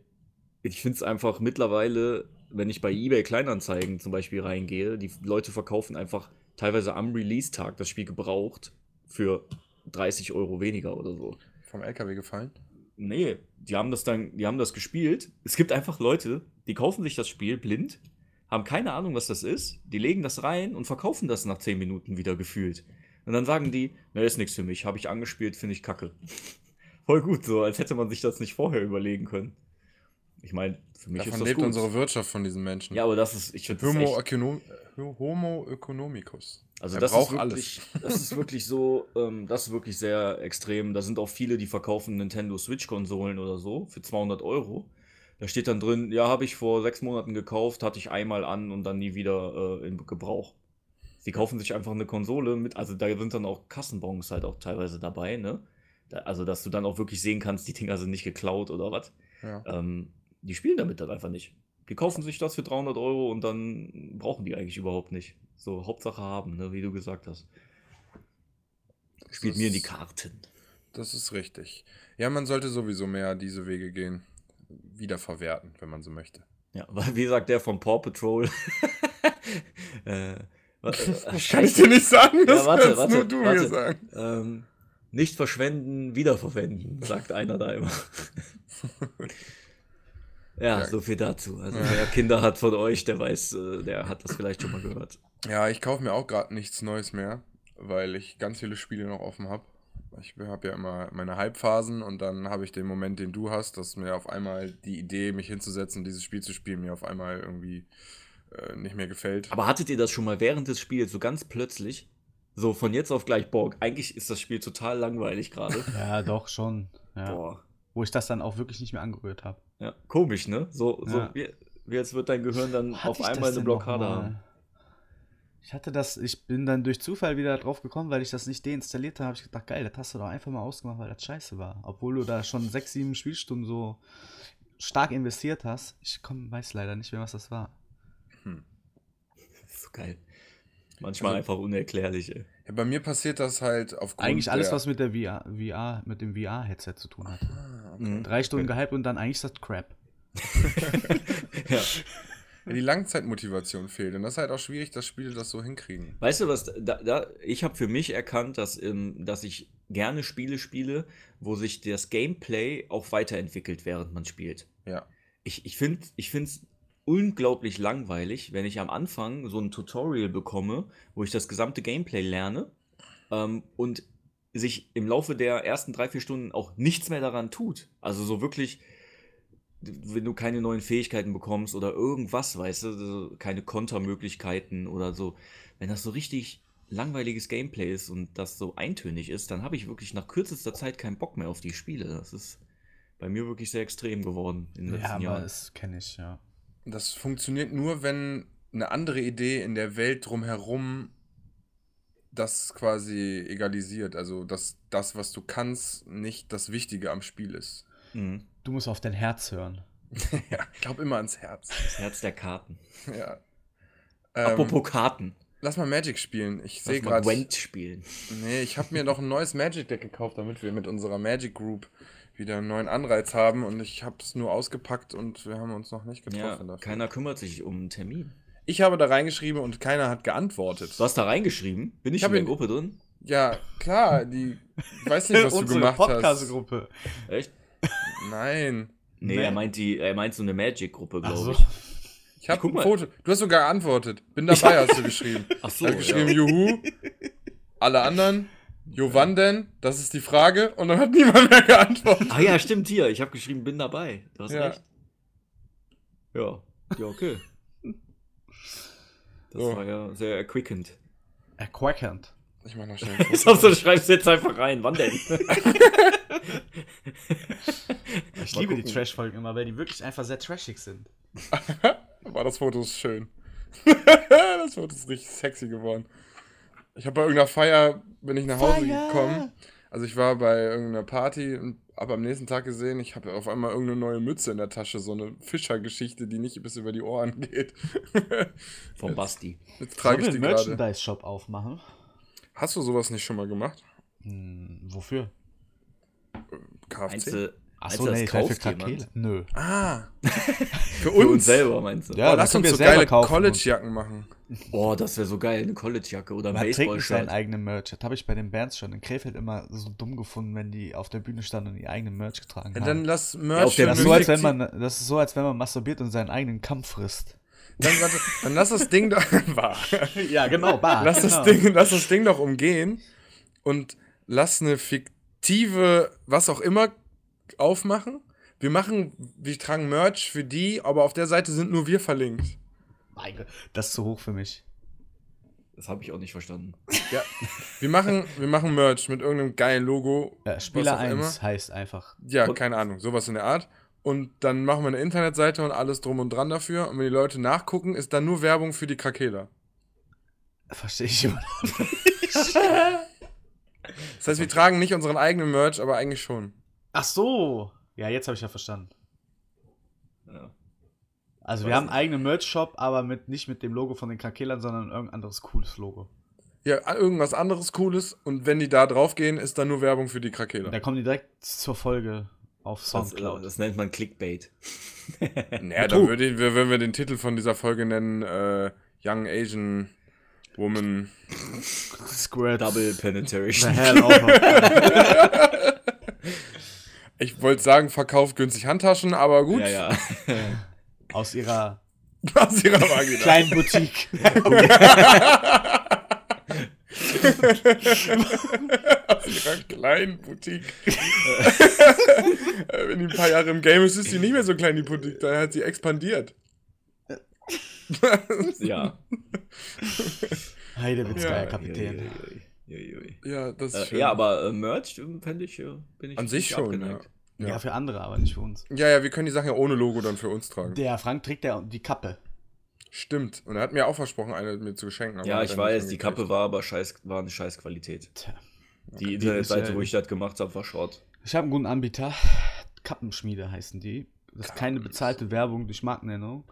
ich finde es einfach mittlerweile, wenn ich bei eBay Kleinanzeigen zum Beispiel reingehe, die Leute verkaufen einfach teilweise am Release-Tag das Spiel gebraucht für 30 Euro weniger oder so. vom LKW gefallen. Nee, die haben das dann, die haben das gespielt. Es gibt einfach Leute, die kaufen sich das Spiel blind, haben keine Ahnung, was das ist, die legen das rein und verkaufen das nach 10 Minuten wieder gefühlt. Und dann sagen die, ne, ist nichts für mich, habe ich angespielt, finde ich kacke. Voll gut, so als hätte man sich das nicht vorher überlegen können. Ich meine, für mich Davon ist das lebt gut. unsere Wirtschaft von diesen Menschen. ja, aber das ist, ich finde Homo, Ökonom Homo economicus. also er das braucht ist wirklich, das ist wirklich so, ähm, das ist wirklich sehr extrem. Da sind auch viele, die verkaufen Nintendo Switch-Konsolen oder so für 200 Euro. Da steht dann drin, ja, habe ich vor sechs Monaten gekauft, hatte ich einmal an und dann nie wieder äh, in Gebrauch. Sie kaufen sich einfach eine Konsole mit, also da sind dann auch Kassenbons halt auch teilweise dabei, ne? Da, also, dass du dann auch wirklich sehen kannst, die Dinger sind nicht geklaut oder was. Ja. Ähm, die spielen damit dann einfach nicht. Die kaufen sich das für 300 Euro und dann brauchen die eigentlich überhaupt nicht. So, Hauptsache haben, ne, wie du gesagt hast. Das Spielt mir in die Karten. Das ist richtig. Ja, man sollte sowieso mehr diese Wege gehen. Wiederverwerten, wenn man so möchte. Ja, weil wie sagt der von Paw Patrol? äh, was, Das kann ich dir nicht sagen, das warte, kannst warte, nur du warte. mir sagen. ähm, nicht verschwenden, wiederverwenden, sagt einer da immer. Ja, Ja. so viel dazu. Also wer Kinder hat von euch, der weiß, äh, der hat das vielleicht schon mal gehört. Ja, ich kaufe mir auch gerade nichts Neues mehr, weil ich ganz viele Spiele noch offen habe. Ich habe ja immer meine Halbphasen und dann habe ich den Moment, den du hast, dass mir auf einmal die Idee, mich hinzusetzen und dieses Spiel zu spielen, mir auf einmal irgendwie äh, nicht mehr gefällt. Aber hattet ihr das schon mal während des Spiels so ganz plötzlich? So von jetzt auf gleich, boah, eigentlich ist das Spiel total langweilig gerade. Ja, doch, schon. Ja. Boah. Wo ich das dann auch wirklich nicht mehr angerührt habe. Ja, komisch, ne? So, so Ja. wie, wie jetzt wird dein Gehirn dann auf einmal eine Blockade haben. Ich hatte das, ich bin dann durch Zufall wieder drauf gekommen, weil ich das nicht deinstalliert habe. Habe ich gedacht, geil, das hast du doch einfach mal ausgemacht, weil das scheiße war. Obwohl du da schon sechs, sieben Spielstunden so stark investiert hast. Ich komm, weiß leider nicht mehr, was das war. Das ist so geil. Manchmal Also- einfach unerklärlich, ey. Ja, bei mir passiert das halt aufgrund Eigentlich alles, der, was mit der VR, VR mit dem VR-Headset zu tun hat. Okay. Mhm. Drei Stunden gehypt und dann eigentlich ist das Crap. Ja. Ja, die Langzeitmotivation fehlt. Und das ist halt auch schwierig, dass Spiele das so hinkriegen. Weißt du was, da, da, ich habe für mich erkannt, dass, ähm, dass ich gerne Spiele spiele, wo sich das Gameplay auch weiterentwickelt, während man spielt. Ja. Ich, ich finde es unglaublich langweilig, wenn ich am Anfang so ein Tutorial bekomme, wo ich das gesamte Gameplay lerne ähm, und sich im Laufe der ersten drei, vier Stunden auch nichts mehr daran tut. Also so wirklich, wenn du keine neuen Fähigkeiten bekommst oder irgendwas, weißt du, keine Kontermöglichkeiten oder so, wenn das so richtig langweiliges Gameplay ist und das so eintönig ist, dann habe ich wirklich nach kürzester Zeit keinen Bock mehr auf die Spiele. Das ist bei mir wirklich sehr extrem geworden in den Ja, letzten aber Jahren. das kenne ich, ja. Das funktioniert nur, wenn eine andere Idee in der Welt drumherum das quasi egalisiert. Also, dass das, was du kannst, nicht das Wichtige am Spiel ist. Mhm. Du musst auf dein Herz hören. ja, ich glaube immer ans Herz. Das Herz der Karten. ja. Ähm, Apropos Karten. lass mal Magic spielen. Ich sehe gerade. Gwent spielen. Nee, ich habe mir noch ein neues Magic Deck gekauft, damit wir mit unserer Magic Group wieder einen neuen Anreiz haben. Und ich habe es nur ausgepackt und wir haben uns noch nicht Ja, getroffen dafür. keiner kümmert sich um einen Termin. Ich habe da reingeschrieben und keiner hat geantwortet. Du hast da reingeschrieben? Bin ich, Ich in der Gruppe drin? Ja, klar, die. Ich weiß nicht, was du gemacht hast. Podcast-Gruppe. Echt? Nein. Nee, Nee. er meint die, er meint so eine Magic-Gruppe, glaube so. ich. Ich habe ein. Foto. Du hast sogar geantwortet. Bin dabei, hast du geschrieben. Ach so, Du hast geschrieben, ja. Juhu. Alle anderen. Jo, wann denn? Das ist die Frage. Und dann hat niemand mehr geantwortet. Ah ja, stimmt hier. Ich habe geschrieben, bin dabei. Du hast Ja. recht. Ja. Ja, okay. Das So. war ja sehr erquickend. Erquackend. Ich mach noch schnell Ich so, du schreibst jetzt einfach rein. Wann denn? Ich liebe die. Trash-Folgen immer, weil die wirklich einfach sehr trashig sind. Aber das Foto ist schön. das Foto ist richtig sexy geworden. Ich habe bei irgendeiner Feier, bin ich nach Hause Feier! gekommen. Also ich war bei irgendeiner Party und habe am nächsten Tag gesehen, ich habe auf einmal irgendeine neue Mütze in der Tasche, so eine Fischergeschichte, die nicht bis über die Ohren geht. Vom Basti. Jetzt trage ich die einen gerade. Merchandise-Shop aufmachen? Hast du sowas nicht schon mal gemacht? Hm, wofür? KFC? Meinst du, Achso, nee, das vielleicht für kauft jemand? Krakele. Nö. Ah. Für Für uns uns. selber, meinst du? Ja, oh, lass uns wir so geile kaufen College-Jacken machen. Oh, das wäre so geil. Eine Collegejacke oder ein Man trägt nicht seinen Baseball-Shirt. eigenen Merch. Das habe ich bei den Bands schon in Krefeld immer so dumm gefunden, wenn die auf der Bühne standen und ihr eigenen Merch getragen Ja, haben. dann lass auf Merch der das, ist so, als wenn man, das ist so, als wenn man masturbiert und seinen eigenen Kampf frisst. Dann, warte, dann lass das Ding doch. Wahr. Ja, genau, bar. lass, das Ding, lass das Ding doch umgehen und lass eine fiktive, was auch immer, aufmachen. Wir machen, wir tragen Merch für die, aber auf der Seite sind nur wir verlinkt. Mein Gott, Das ist zu hoch für mich. Das habe ich auch nicht verstanden. Ja, wir machen, wir machen Merch mit irgendeinem geilen Logo. Ja, Spieler auch immer. 1 heißt einfach. Ja, Und- keine Ahnung, sowas in der Art. Und dann machen wir eine Internetseite und alles drum und dran dafür. Und wenn die Leute nachgucken, ist dann nur Werbung für die Krakela. Verstehe ich immer. Das heißt, wir tragen nicht unseren eigenen Merch, aber eigentlich schon. Ach so. Ja, jetzt habe ich ja verstanden. Ja. Also Weiß wir haben einen eigenen Merch-Shop, aber mit, nicht mit dem Logo von den Krakelern, sondern irgendein anderes cooles Logo. Ja, irgendwas anderes Cooles. Und wenn die da drauf gehen, ist dann nur Werbung für die Krakela. Da kommen die direkt zur Folge auf Das, Soundcloud. das nennt man Clickbait. Naja, dann würde ich, würden wir den Titel von dieser Folge nennen, äh, Young Asian Woman. Squirt. Double The Penetration. hell over. Ich wollte sagen, verkauft günstig Handtaschen, aber gut. Ja, ja. Aus ihrer Aus ihrer Vagina. kleinen Boutique. Aus ihrer kleinen Boutique. Wenn die ein paar Jahre im Game ist, ist sie nicht mehr so klein, die Boutique. Da hat sie expandiert. ja. Heidewitzka, Ja, Kapitän. Ui, ui, ui, ui. ja, das ist Äh, schön. ja, aber äh, Merch äh, fände ich, äh, bin ich An sich schon, abgeneigt. Ja. Ja. für andere, aber nicht für uns. Ja, ja, wir können die Sachen ja ohne Logo dann für uns tragen. Der Frank trägt ja die Kappe. Stimmt. Und er hat mir auch versprochen, eine mir zu schenken. aber Ja, ich weiß, die. Kappe war aber scheiß, war eine scheiß Qualität. Tja. Die Internetseite, ist, äh, wo ich das gemacht habe, war Schrott. Ich habe einen guten Anbieter. Kappenschmiede heißen die. Das ist keine bezahlte Werbung durch Markennennung.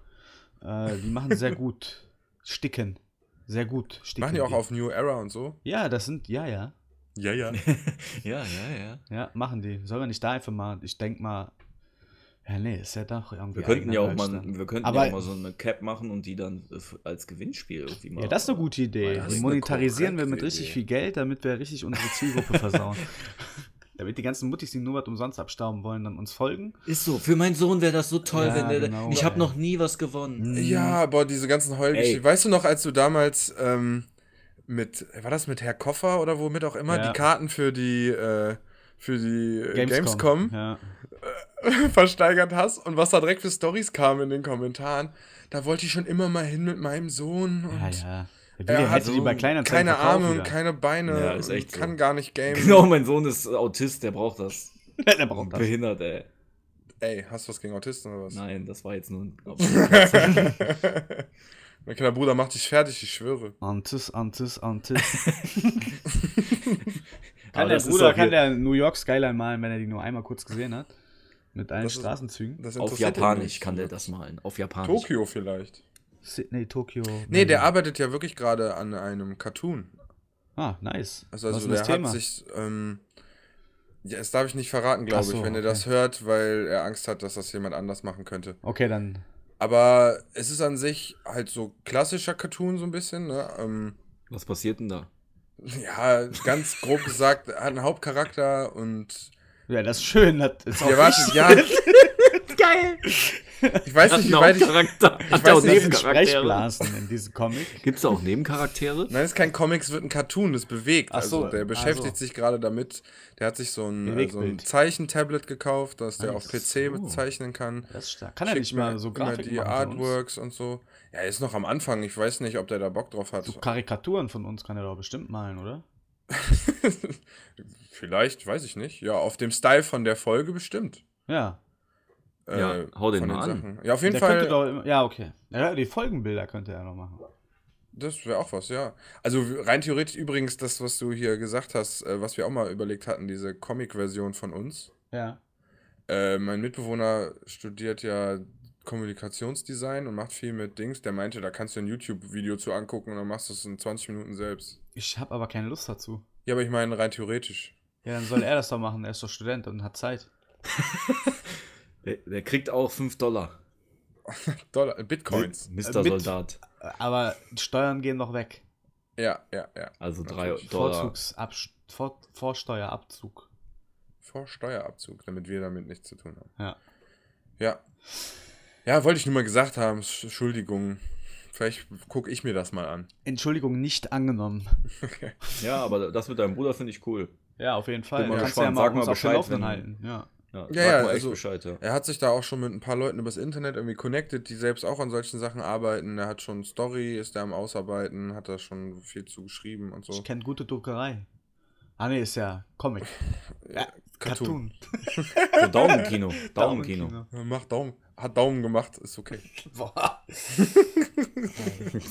Äh, die machen sehr gut. Sticken. Sehr gut. Sticken Machen die auch auf New Era und so? Ja, das sind, ja, ja. Ja, ja. Ja, ja, ja. Ja, machen die. Sollen wir nicht da einfach mal, ich denk mal. Ja, nee, ist ja doch irgendwie. Wir könnten ja auch mal, wir könnten Aber- ja auch mal so eine Cap machen und die dann äh, als Gewinnspiel irgendwie machen. Ja, das ist eine gute Idee. Die monetarisieren wir mit richtig Idee. viel Geld, damit wir richtig unsere Zielgruppe versauen. damit die ganzen Muttis, die nur was umsonst abstauben wollen, dann uns folgen. Ist so, für meinen Sohn wäre das so toll, Ja, wenn der. genau, ich habe noch nie was gewonnen. Ja, boah, diese ganzen Heulgeschichten. Weißt du noch, als du damals ähm, mit, war das mit Herr Koffer oder womit auch immer, Ja. die Karten für die, äh, für die äh, Gamescom, Ja. versteigert hast und was da direkt für Stories kam in den Kommentaren, da wollte ich schon immer mal hin mit meinem Sohn und Ja, ja. Er der hat hätte die bei Kleinanzeigen keine verkauft Arme und wieder. keine Beine Ja, ist echt so. kann gar nicht gamen. Genau, mein Sohn ist Autist, der braucht das. der braucht das. Behindert, ey. Ey, hast du was gegen Autisten oder was? Nein, das war jetzt nur ein. mein kleiner Bruder macht dich fertig, ich schwöre. Antis, Antis, Antis. Kann der das ist Bruder kann der New York Skyline malen, wenn er die nur einmal kurz gesehen hat? Mit allen Das ist- Straßenzügen? Das Auf Japanisch kann der das malen. Auf Japanisch. Tokio vielleicht. Sydney, Tokio. Nee, der arbeitet ja wirklich gerade an einem Cartoon. Ah, nice. Also, Was also ist der das Thema? hat sich. Ähm, ja, das darf ich nicht verraten, glaube so, ich, wenn er okay. das hört, weil er Angst hat, dass das jemand anders machen könnte. Okay, dann. Aber es ist an sich halt so klassischer Cartoon so ein bisschen. Ne? Ähm, Was passiert denn da? ja, ganz grob gesagt, er hat einen Hauptcharakter und. Ja, das ist schön. Das ist auch Ja, warte, ja. Geil. Ich weiß nicht, wie weit ich. Charakter. ich weiß nicht, Das sind Nebencharaktere? Sprechblasen in diesem Comic. Gibt es da auch Nebencharaktere? Nein, es ist kein Comic, es wird ein Cartoon, das bewegt. Ach so, also der beschäftigt so. sich gerade damit. Der hat sich so ein, äh, so ein. Zeichentablet gekauft, dass der Ach auf PC so. bezeichnen kann. Das ist stark. Kann er nicht mal so immer Grafiken die machen? Artworks und so. Ja, er ist noch am Anfang. Ich weiß nicht, ob der da Bock drauf hat. So Karikaturen von uns kann er doch bestimmt malen, oder? Vielleicht, weiß ich nicht. Ja, auf dem Style von der Folge bestimmt. Ja. Äh, Ja, hau den mal an. Sachen. Ja, auf jeden der Fall. doch Ja, okay. Ja, die Folgenbilder könnte er noch machen. Das wäre auch was, ja. Also rein theoretisch übrigens das, was du hier gesagt hast, äh, was wir auch mal überlegt hatten, diese Comic-Version von uns. Ja. Äh, mein Mitbewohner studiert ja Kommunikationsdesign und macht viel mit Dings. Der meinte, da kannst du ein YouTube-Video zu angucken und dann machst du es in 20 Minuten selbst. Ich habe aber keine Lust dazu. Ja, aber ich meine rein theoretisch. Ja, dann soll er das doch machen. Er ist doch Student und hat Zeit. Der, der kriegt auch 5 Dollar. Dollar, äh, Bitcoins. Mr. Äh, mit- Soldat. Aber Steuern gehen noch weg. Ja, ja, ja. Also 3 Natürlich. Dollar. Vor Vorsteuerabzug. Vor Steuerabzug, damit wir damit nichts zu tun haben. Ja. Ja. Ja, wollte ich nur mal gesagt haben. Sch- Entschuldigung. Vielleicht gucke ich mir das mal an. Entschuldigung, nicht angenommen. Ja, aber das mit deinem Bruder finde ich cool. Ja, auf jeden Fall. Bin mal Kannst du gespannt. ja mal Sag mal auf Bescheid, Laufenden wenn- halten. Ja. Ja, Ja, ja, also- Bescheid, ja. Er hat sich da auch schon mit ein paar Leuten übers Internet irgendwie connected, die selbst auch an solchen Sachen arbeiten. Er hat schon Story, ist er am Ausarbeiten, hat da schon viel zu geschrieben und so. Ich kenne gute Druckerei. Ah, nee, ist ja Comic. Ja, Cartoon. So Daumenkino. Daumenkino. Ja, Macht Daumen. Hat Daumen gemacht, ist okay. Boah.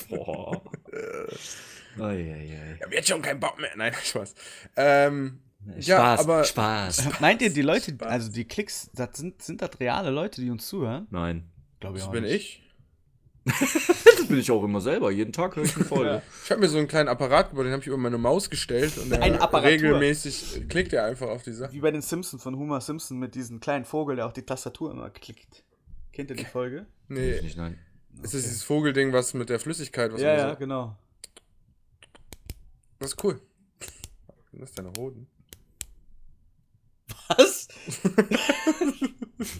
Boah. Eieiei. Ich hab jetzt schon keinen Bock mehr. Nein, Spaß. Ähm, Spaß, Ja, aber- Spaß. Meint ihr, die Leute, also die Klicks, das sind, sind das reale Leute, die uns zuhören? Nein. Glaube ich das auch bin nicht. ich. Das bin ich auch immer selber. Jeden Tag höre ich eine Folge. Ich habe mir so einen kleinen Apparat gebaut, den habe ich über meine Maus gestellt und der regelmäßig klickt er einfach auf die Sache. Wie bei den Simpsons von Homer Simpson mit diesem kleinen Vogel, der auf die Tastatur immer klickt. Kennt ihr die Folge? Nee, Nicht, nein. ist das dieses Vogelding, was mit der Flüssigkeit, was Ja, ja, so- genau. Das ist cool. Das ist deine Hoden. Was?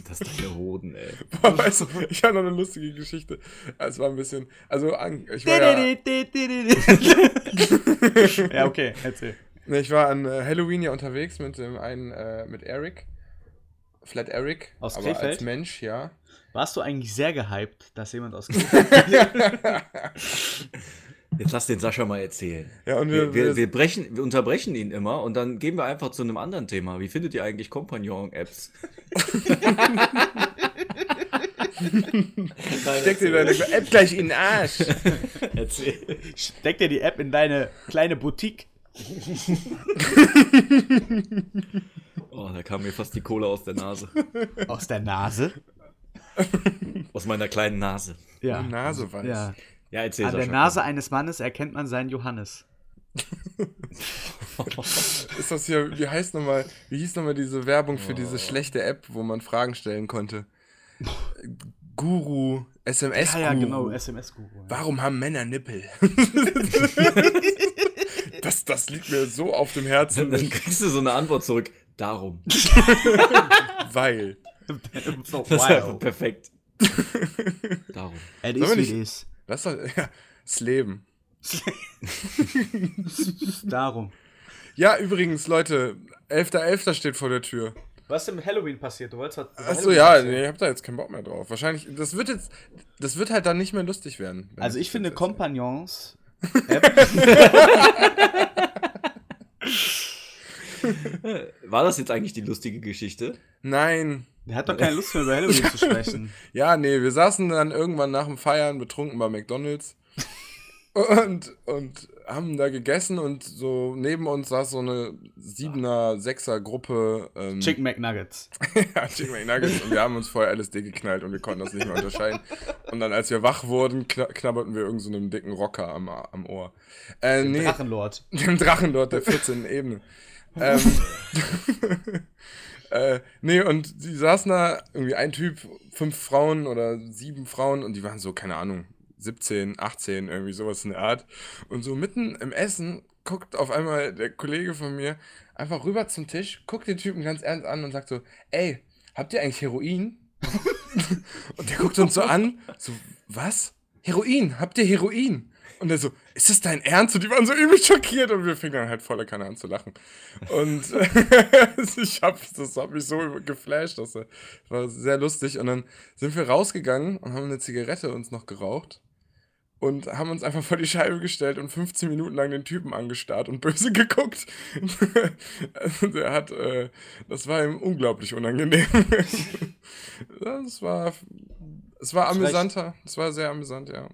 Das ist deine Hoden, ey. Boah, weißt du, ich habe noch eine lustige Geschichte. Es war ein bisschen, also ich war ja, ja, okay, erzähl. ich war an äh, Halloween ja unterwegs mit dem einen, äh, mit Eric. Flat Eric. Aus aber als Krefeld? Mensch, ja. Warst du eigentlich sehr gehypt, dass jemand aus Krefeld Jetzt lass den Sascha mal erzählen. Ja, und Wir, wir, wir, wir, brechen, wir unterbrechen ihn immer und dann gehen wir einfach zu einem anderen Thema. Wie findet ihr eigentlich Compagnon-Apps? steck dir deine App gleich in den Arsch. Erzähl. Steck dir die App in deine kleine Boutique. Oh, da kam mir fast die Kohle aus der Nase. Aus der Nase. Aus meiner kleinen Nase. Ja. Die Nase weiß. ja. Ja, erzähl An der. Nase eines Mannes erkennt man seinen Johannes. Ist das hier, wie heißt nochmal, wie hieß nochmal diese Werbung für Oh. diese schlechte App, wo man Fragen stellen konnte? Guru, SMS Ja, Guru. ja, genau, SMS-Guru. Ja. Warum haben Männer Nippel? das, das liegt mir so auf dem Herzen, Dann kriegst du so eine Antwort zurück. Darum. weil. so, Das ist einfach perfekt. Darum. Es ist, wie es ist. Das, ist doch- ja, das Leben. Darum. Ja, übrigens, Leute, 11.11. steht vor der Tür. Was ist mit Halloween passiert? Du wolltest über Achso, Halloween ja, nee, ich hab da jetzt keinen Bock mehr drauf. Wahrscheinlich, das wird jetzt, das wird halt dann nicht mehr lustig werden. Also ich finde Kompagnons. War das jetzt eigentlich die lustige Geschichte? Nein. Der hat doch keine Lust mehr über Halloween zu sprechen. Ja, nee, wir saßen dann irgendwann nach dem Feiern betrunken bei McDonalds und, und haben da gegessen und so neben uns saß so eine Siebener, Sechser Gruppe. Ähm, Chicken McNuggets. ja, Chicken McNuggets und wir haben uns vorher LSD geknallt und wir konnten das nicht mehr unterscheiden. Und dann, als wir wach wurden, kna knabberten wir irgendeinem so einem dicken Rocker am, am Ohr. Äh, nee, Drachenlord. dem Drachenlord der 14. Ebene. Ähm, äh, nee, und die saßen da, irgendwie ein Typ, fünf Frauen oder sieben Frauen und die waren so, keine Ahnung, 17, 18, irgendwie sowas in der Art. Und so mitten im Essen guckt auf einmal der Kollege von mir einfach rüber zum Tisch, guckt den Typen ganz ernst an und sagt so, ey, habt ihr eigentlich Heroin? und der guckt uns so an, so, was? Heroin, habt ihr Heroin? Und er so, ist das dein Ernst? Und die waren so übel schockiert und wir fingen dann halt voller Kanne an zu lachen. Und ich hab, das hat mich so geflasht. Das war sehr lustig. Und dann sind wir rausgegangen und haben eine Zigarette uns noch geraucht. Und haben uns einfach vor die Scheibe gestellt und 15 Minuten lang den Typen angestarrt und böse geguckt. Also Der hat, äh, das war ihm unglaublich unangenehm. Das war, es war amüsanter. Es war sehr amüsant, ja.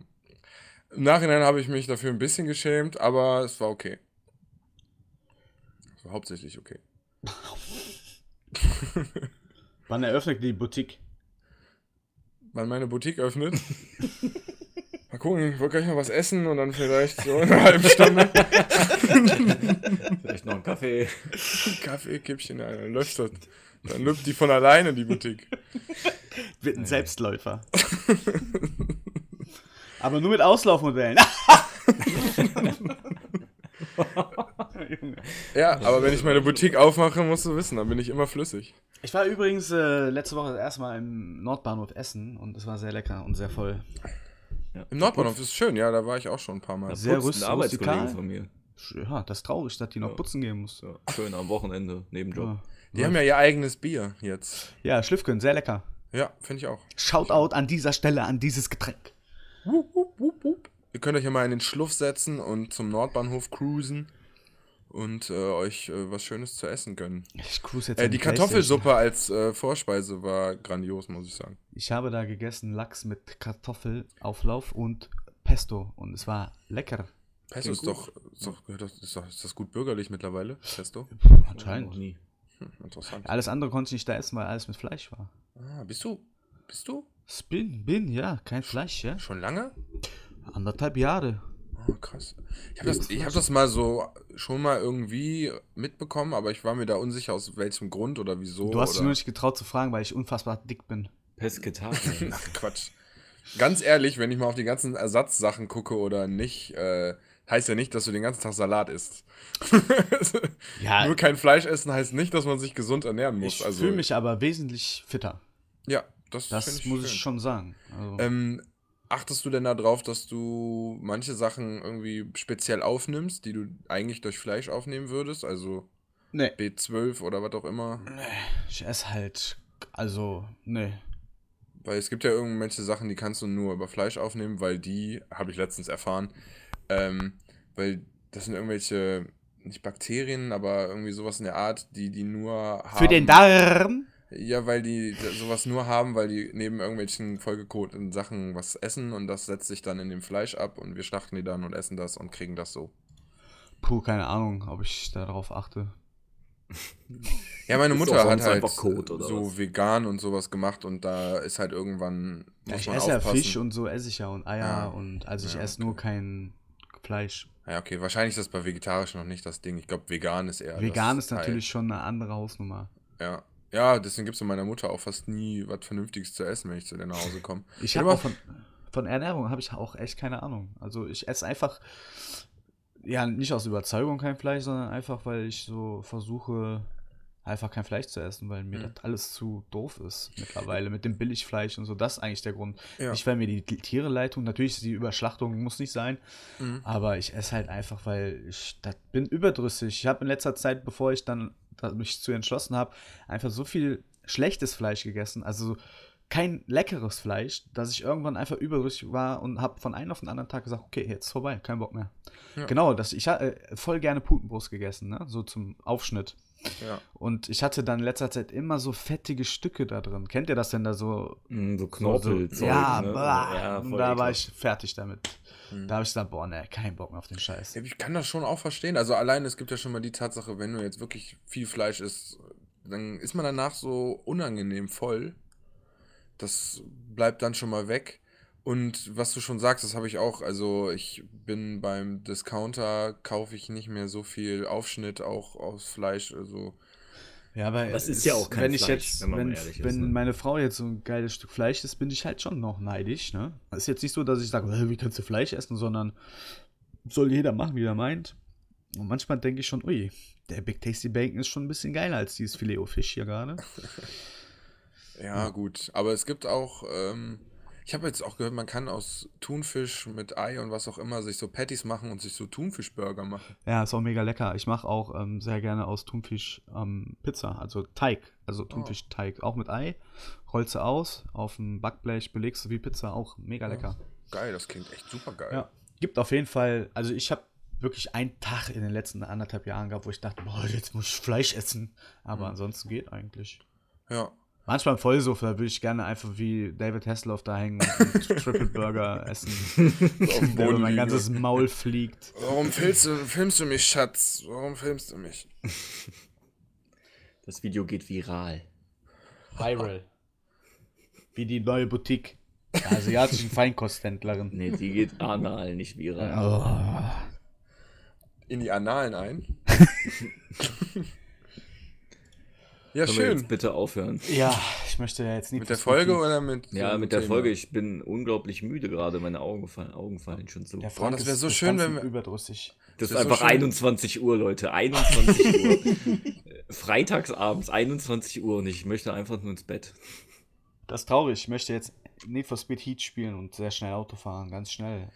Im Nachhinein habe ich mich dafür ein bisschen geschämt, aber es war okay. Es war hauptsächlich okay. Wann eröffnet die Boutique? Wann meine Boutique öffnet. Mal gucken, ich wollte gleich noch was essen und dann vielleicht so in einer halben Stunde Vielleicht noch einen Kaffee. Kaffee, Kippchen, ja, dann läuft das. Dann läuft die von alleine, die Boutique. Wird ein Selbstläufer. Aber nur mit Auslaufmodellen. Ja, aber wenn ich meine Boutique aufmache, musst du wissen, dann bin ich immer flüssig. Ich war übrigens äh, letzte Woche das erste Mal im Nordbahnhof Essen und es war sehr lecker und sehr voll. Im Nordbahnhof ist schön, ja, da war ich auch schon ein paar Mal. Sehr Putzt rüst- Arbeitskollege von mir. Ja, das ist traurig, dass die noch Ja. putzen gehen muss. So, schön am Wochenende, Nebenjob. Ja, Die haben ja ihr eigenes Bier jetzt. ja Schlüffgen, sehr lecker. Ja, finde ich auch. Shoutout an dieser Stelle an dieses Getränk. Wup, wup, wup, wup. Ihr könnt euch ja mal in den Schluff setzen und zum Nordbahnhof cruisen und äh, euch äh, was Schönes zu essen gönnen. Ich cruise jetzt Äh, die. Kartoffelsuppe als äh, Vorspeise war grandios, muss ich sagen. Ich habe da gegessen Lachs mit Kartoffelauflauf und Pesto und es war lecker. Pesto ist doch, ist, doch, ist, doch, ist das gut bürgerlich mittlerweile? Pesto? Anscheinend. nie. Hm, interessant. Alles andere konnte ich nicht da essen, weil alles mit Fleisch war. Ah, bist du? Bist du? Bin, bin, ja, kein Fleisch, ja. Schon lange? Anderthalb Jahre. Oh, krass. Ich habe das, ich hab das mal so schon mal irgendwie mitbekommen, aber ich war mir da unsicher, aus welchem Grund oder wieso. Du hast dich nur nicht getraut zu fragen, weil ich unfassbar dick bin. Pescetarian. Ach, Quatsch. Ganz ehrlich, wenn ich mal auf die ganzen Ersatzsachen gucke oder nicht, äh, heißt ja nicht, dass du den ganzen Tag Salat isst. Ja, Nur kein Fleisch essen heißt nicht, dass man sich gesund ernähren muss. ich also, fühle mich aber wesentlich fitter. Ja, das, Das find muss schön. ich schon sagen. Also, Ähm, achtest du denn da drauf, dass du manche Sachen irgendwie speziell aufnimmst, die du eigentlich durch Fleisch aufnehmen würdest? Also nee, B12 oder was auch immer? ich esse halt, also, nee. Weil es gibt ja irgendwelche Sachen, die kannst du nur über Fleisch aufnehmen, weil die, habe ich letztens erfahren, Ähm, weil das sind irgendwelche, nicht Bakterien, aber irgendwie sowas in der Art, die die nur haben. Für den Darm. Ja, weil die sowas nur haben, weil die neben irgendwelchen vollgekoteten Sachen was essen und das setzt sich dann in dem Fleisch ab und wir schlachten die dann und essen das und kriegen das so. Puh, keine Ahnung, ob ich darauf achte. Ja, meine Mutter hat halt Kot, so was? vegan und sowas gemacht und da ist halt irgendwann Ja, ich esse ja aufpassen. Fisch und so esse ich ja und Eier Ja. und also ich Ja, esse nur kein Fleisch. Ja, okay, wahrscheinlich ist das bei vegetarisch noch nicht das Ding. Ich glaube, vegan ist eher Vegan das ist Teil. natürlich schon eine andere Hausnummer. Ja. Ja, deswegen gibt es meiner Mutter auch fast nie was Vernünftiges zu essen, wenn ich zu der nach Hause komme. Ich habe auch von, von Ernährung habe ich auch echt keine Ahnung. Also ich esse einfach ja nicht aus Überzeugung kein Fleisch, sondern einfach weil ich so versuche einfach kein Fleisch zu essen, weil mir Mhm. das alles zu doof ist mittlerweile mit dem Billigfleisch und so. Das ist eigentlich der Grund. Ja. Nicht weil mir die Tiere leid tun. Natürlich ist die Überschlachtung muss nicht sein, Mhm. aber ich esse halt einfach, weil ich das bin überdrüssig. Ich habe in letzter Zeit, bevor ich dann da mich zu entschlossen habe, einfach so viel schlechtes Fleisch gegessen, also kein leckeres Fleisch, dass ich irgendwann einfach überdrüssig war und habe von einem auf den anderen Tag gesagt, okay, jetzt ist vorbei, kein Bock mehr. Ja. Genau, das, ich habe äh, voll gerne Putenbrust gegessen, ne? so zum Aufschnitt. Ja. Und ich hatte dann in letzter Zeit immer so fettige Stücke da drin. Kennt ihr das denn da so? Mm, So Knorpel. so ja, ne? ja da war ich fertig damit. Mhm. Da habe ich gesagt, boah, ne, kein Bock mehr auf den Scheiß. Ich kann das schon auch verstehen. Also allein, es gibt ja schon mal die Tatsache, wenn du jetzt wirklich viel Fleisch isst, dann ist man danach so unangenehm voll. Das bleibt dann schon mal weg. Und was du schon sagst, das habe ich auch. Also ich bin beim Discounter, kaufe ich nicht mehr so viel Aufschnitt auch aus Fleisch. Also Ja, aber Das ist es- ja auch kein wenn ich Fleisch, jetzt, wenn man wenn, ist, wenn ne? meine Frau jetzt so ein geiles Stück Fleisch isst, bin ich halt schon noch neidisch, ne? Es ist jetzt nicht so, dass ich sage, "Äh, wie kannst du Fleisch essen, sondern soll jeder machen, wie er meint. Und manchmal denke ich schon, ui, der Big Tasty Bacon ist schon ein bisschen geiler als dieses Filet Fisch hier gerade. ja, gut. Aber es gibt auch, ähm, ich habe jetzt auch gehört, man kann aus Thunfisch mit Ei und was auch immer sich so Patties machen und sich so Thunfischburger machen. Ja, ist auch mega lecker. Ich mache auch ähm, sehr gerne aus Thunfisch ähm, Pizza, also Teig, also Thunfischteig, auch mit Ei. Rollst du aus, auf dem Backblech belegst du wie Pizza, auch mega lecker. Geil, das klingt echt super geil. Ja, gibt auf jeden Fall, also ich habe wirklich einen Tag in den letzten anderthalb Jahren gehabt, wo ich dachte, boah, jetzt muss ich Fleisch essen. Aber Mhm. ansonsten geht eigentlich. ja. Manchmal im Vollsuff, da würde ich gerne einfach wie David Hasselhoff da hängen und Triple Burger essen, dem der über mein ganzes Maul fliegt. Warum filmst du, filmst du mich, Schatz? Warum filmst du mich? Das Video geht viral. Viral. Wie die neue Boutique. Der asiatischen Feinkosthändlerin. Nee, die geht anal, nicht viral. Oh. In die Annalen ein? Ja, Können wir jetzt schön. bitte aufhören? Ja, ich möchte ja jetzt nicht. Mit der Folge oder mit. Ja, mit der Thema? Folge. Ich bin unglaublich müde gerade. Meine Augen fallen, Augen fallen schon zu. Der Boah, das wär ist so schön, wenn wir- Überdrüssig. Das ist Das ist so einfach schön. 21 Uhr, Leute. 21 Uhr. Freitagsabends, 21 Uhr. Und ich möchte einfach nur ins Bett. Das ist traurig. Ich möchte jetzt Need for Speed Heat spielen und sehr schnell Auto fahren. Ganz schnell.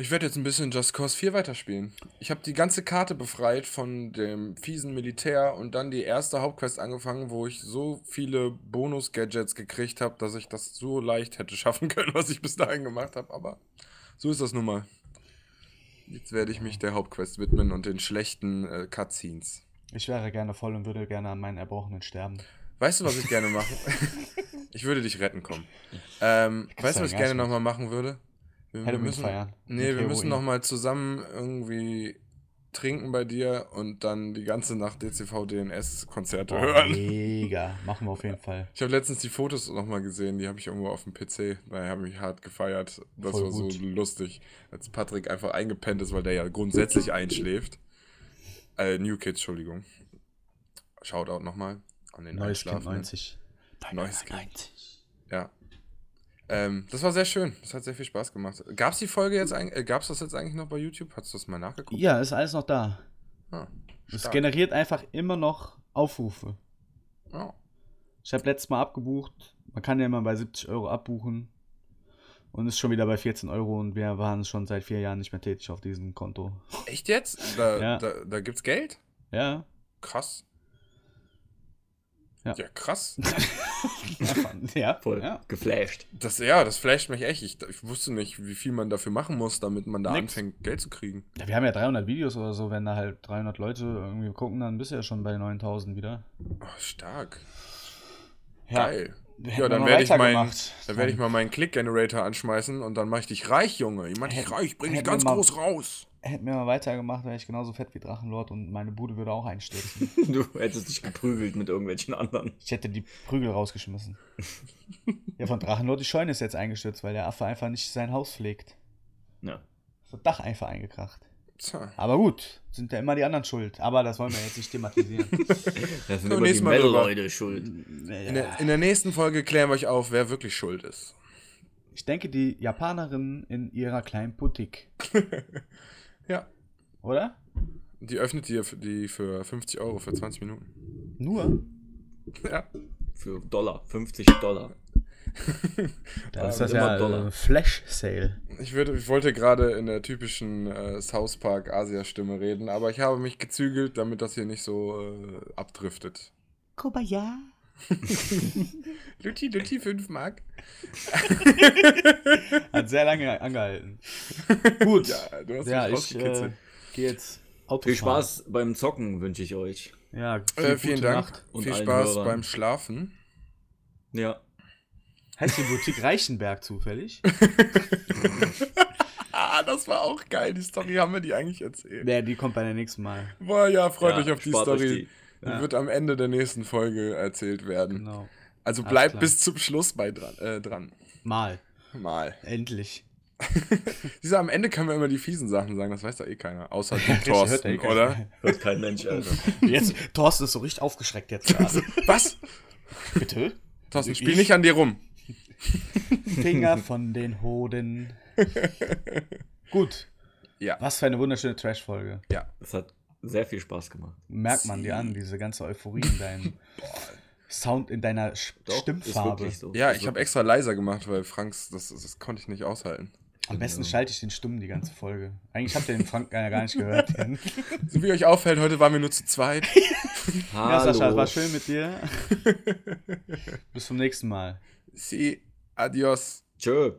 Ich werde jetzt ein bisschen Just Cause 4 weiterspielen. Ich habe die ganze Karte befreit von dem fiesen Militär und dann die erste Hauptquest angefangen, wo ich so viele Bonus-Gadgets gekriegt habe, dass ich das so leicht hätte schaffen können, was ich bis dahin gemacht habe. Aber so ist das nun mal. Jetzt werde ich mich der Hauptquest widmen und den schlechten äh, Cutscenes. Ich wäre gerne voll und würde gerne an meinen Erbrochenen sterben. Weißt du, was ich gerne mache? ich würde dich retten kommen. Ähm, weißt du, was ich gerne nochmal machen würde? Wir, wir Halloween müssen, feiern. Nee, wir müssen nochmal zusammen irgendwie trinken bei dir und dann die ganze Nacht DCV DNS-Konzerte Boah, hören. mega. Machen wir auf jeden Fall. Ich habe letztens die Fotos nochmal gesehen, die habe ich irgendwo auf dem PC. Da habe ich hart gefeiert. Das Voll war so gut. lustig, als Patrick einfach eingepennt ist, weil der ja grundsätzlich einschläft. Äh, New Kids, Entschuldigung. Shoutout nochmal an den Neues Kind Einschlafenden. 90. Neues Kind. 90. Ja. Ähm, das war sehr schön. Das hat sehr viel Spaß gemacht. Gab es die Folge jetzt eigentlich, äh, gab es das jetzt eigentlich noch bei YouTube? Hast du das mal nachgeguckt? Ja, ist alles noch da. Ah, Es generiert einfach immer noch Aufrufe. Ja. Ich habe letztes Mal abgebucht. Man kann ja immer bei 70 Euro abbuchen. Und ist schon wieder bei 14 Euro und wir waren schon seit vier Jahren nicht mehr tätig auf diesem Konto. Echt jetzt? Da, Ja. da, da gibt's Geld? Ja, Krass. Ja, krass. ja, Voll ja. geflasht. Das, ja, das flasht mich echt. Ich, ich wusste nicht, wie viel man dafür machen muss, damit man da Nix. anfängt, Geld zu kriegen. Ja, wir haben ja 300 Videos oder so, wenn da halt 300 Leute irgendwie gucken, dann bist du ja schon bei 9000 wieder. Oh, stark. Ja. Geil. Hätten Ja, dann werde ich, mein, dann werd ich mal meinen Click-Generator anschmeißen und dann mach ich dich reich, Junge. Ich mach dich reich, bring dich ganz mal- groß raus. Hätten wir mal weitergemacht, wäre ich genauso fett wie Drachenlord und meine Bude würde auch einstürzen. Du hättest dich geprügelt mit irgendwelchen anderen. ich hätte die Prügel rausgeschmissen. ja, von Drachenlord, die Scheune ist jetzt eingestürzt, weil der Affe einfach nicht sein Haus pflegt. Ja. Das Dach einfach eingekracht. Tja. Aber gut, sind ja immer die anderen schuld. Aber das wollen wir jetzt nicht thematisieren. Das sind immer die. Metal-Leute schuld. In, der, in der nächsten Folge klären wir euch auf, wer wirklich schuld ist. Ich denke, die Japanerin in ihrer kleinen Boutique. Ja. Oder? Die öffnet die, die für 50 Euro für 20 Minuten. Nur? Ja. Für Dollar. 50 Dollar. Da ist Ja, das immer ja Dollar. äh, Flash Sale. Ich, würde, ich wollte gerade in der typischen äh, South Park Asia-Stimme reden, aber ich habe mich gezügelt, damit das hier nicht so äh, abdriftet. Kobaya. Lutti, Lutti, 5 Mark. Hat sehr lange angehalten. Gut. Ja, du hast Ja, mich ich äh, gehe jetzt Auto Viel fahren. Spaß beim Zocken wünsche ich euch. Ja, Äh, vielen gute Dank. Nacht. Und Viel Spaß Hörern. beim Schlafen. Ja. Heißt die Boutique Reichenberg zufällig? Ah, das war auch geil. Die Story haben wir die eigentlich erzählt. ja, die kommt bei der nächsten Mal. Boah, ja, freut Ja, euch auf die spart euch Story. die. Ja. wird am Ende der nächsten Folge erzählt werden. Genau. Also bleibt bis zum Schluss bei dran. Äh, dran. Mal. Mal. Endlich. Diese am Ende können wir immer die fiesen Sachen sagen, das weiß doch eh keiner. Außer du, Hört Thorsten, eh keiner. oder? Hört kein Mensch, Alter. Jetzt, Thorsten ist so richtig aufgeschreckt jetzt gerade. Was? Bitte? Thorsten, Ich? spiel nicht an dir rum. Finger von den Hoden. Gut. Ja. Was für eine wunderschöne Trash-Folge. Ja. Das hat sehr viel Spaß gemacht. Merkt man dir an, diese ganze Euphorie in deinem Sound, in deiner Sch- Doch, Stimmfarbe. so. Ja, ich habe extra leiser gemacht, weil Franks, das, das konnte ich nicht aushalten. Am besten Genau. schalte ich den Stumm die ganze Folge. Eigentlich habt ihr den Frank ja gar nicht gehört. ja, So wie euch auffällt, heute waren wir nur zu zweit. Hallo. Sascha, es war schön mit dir. Bis zum nächsten Mal. Sí, adios. Tschö.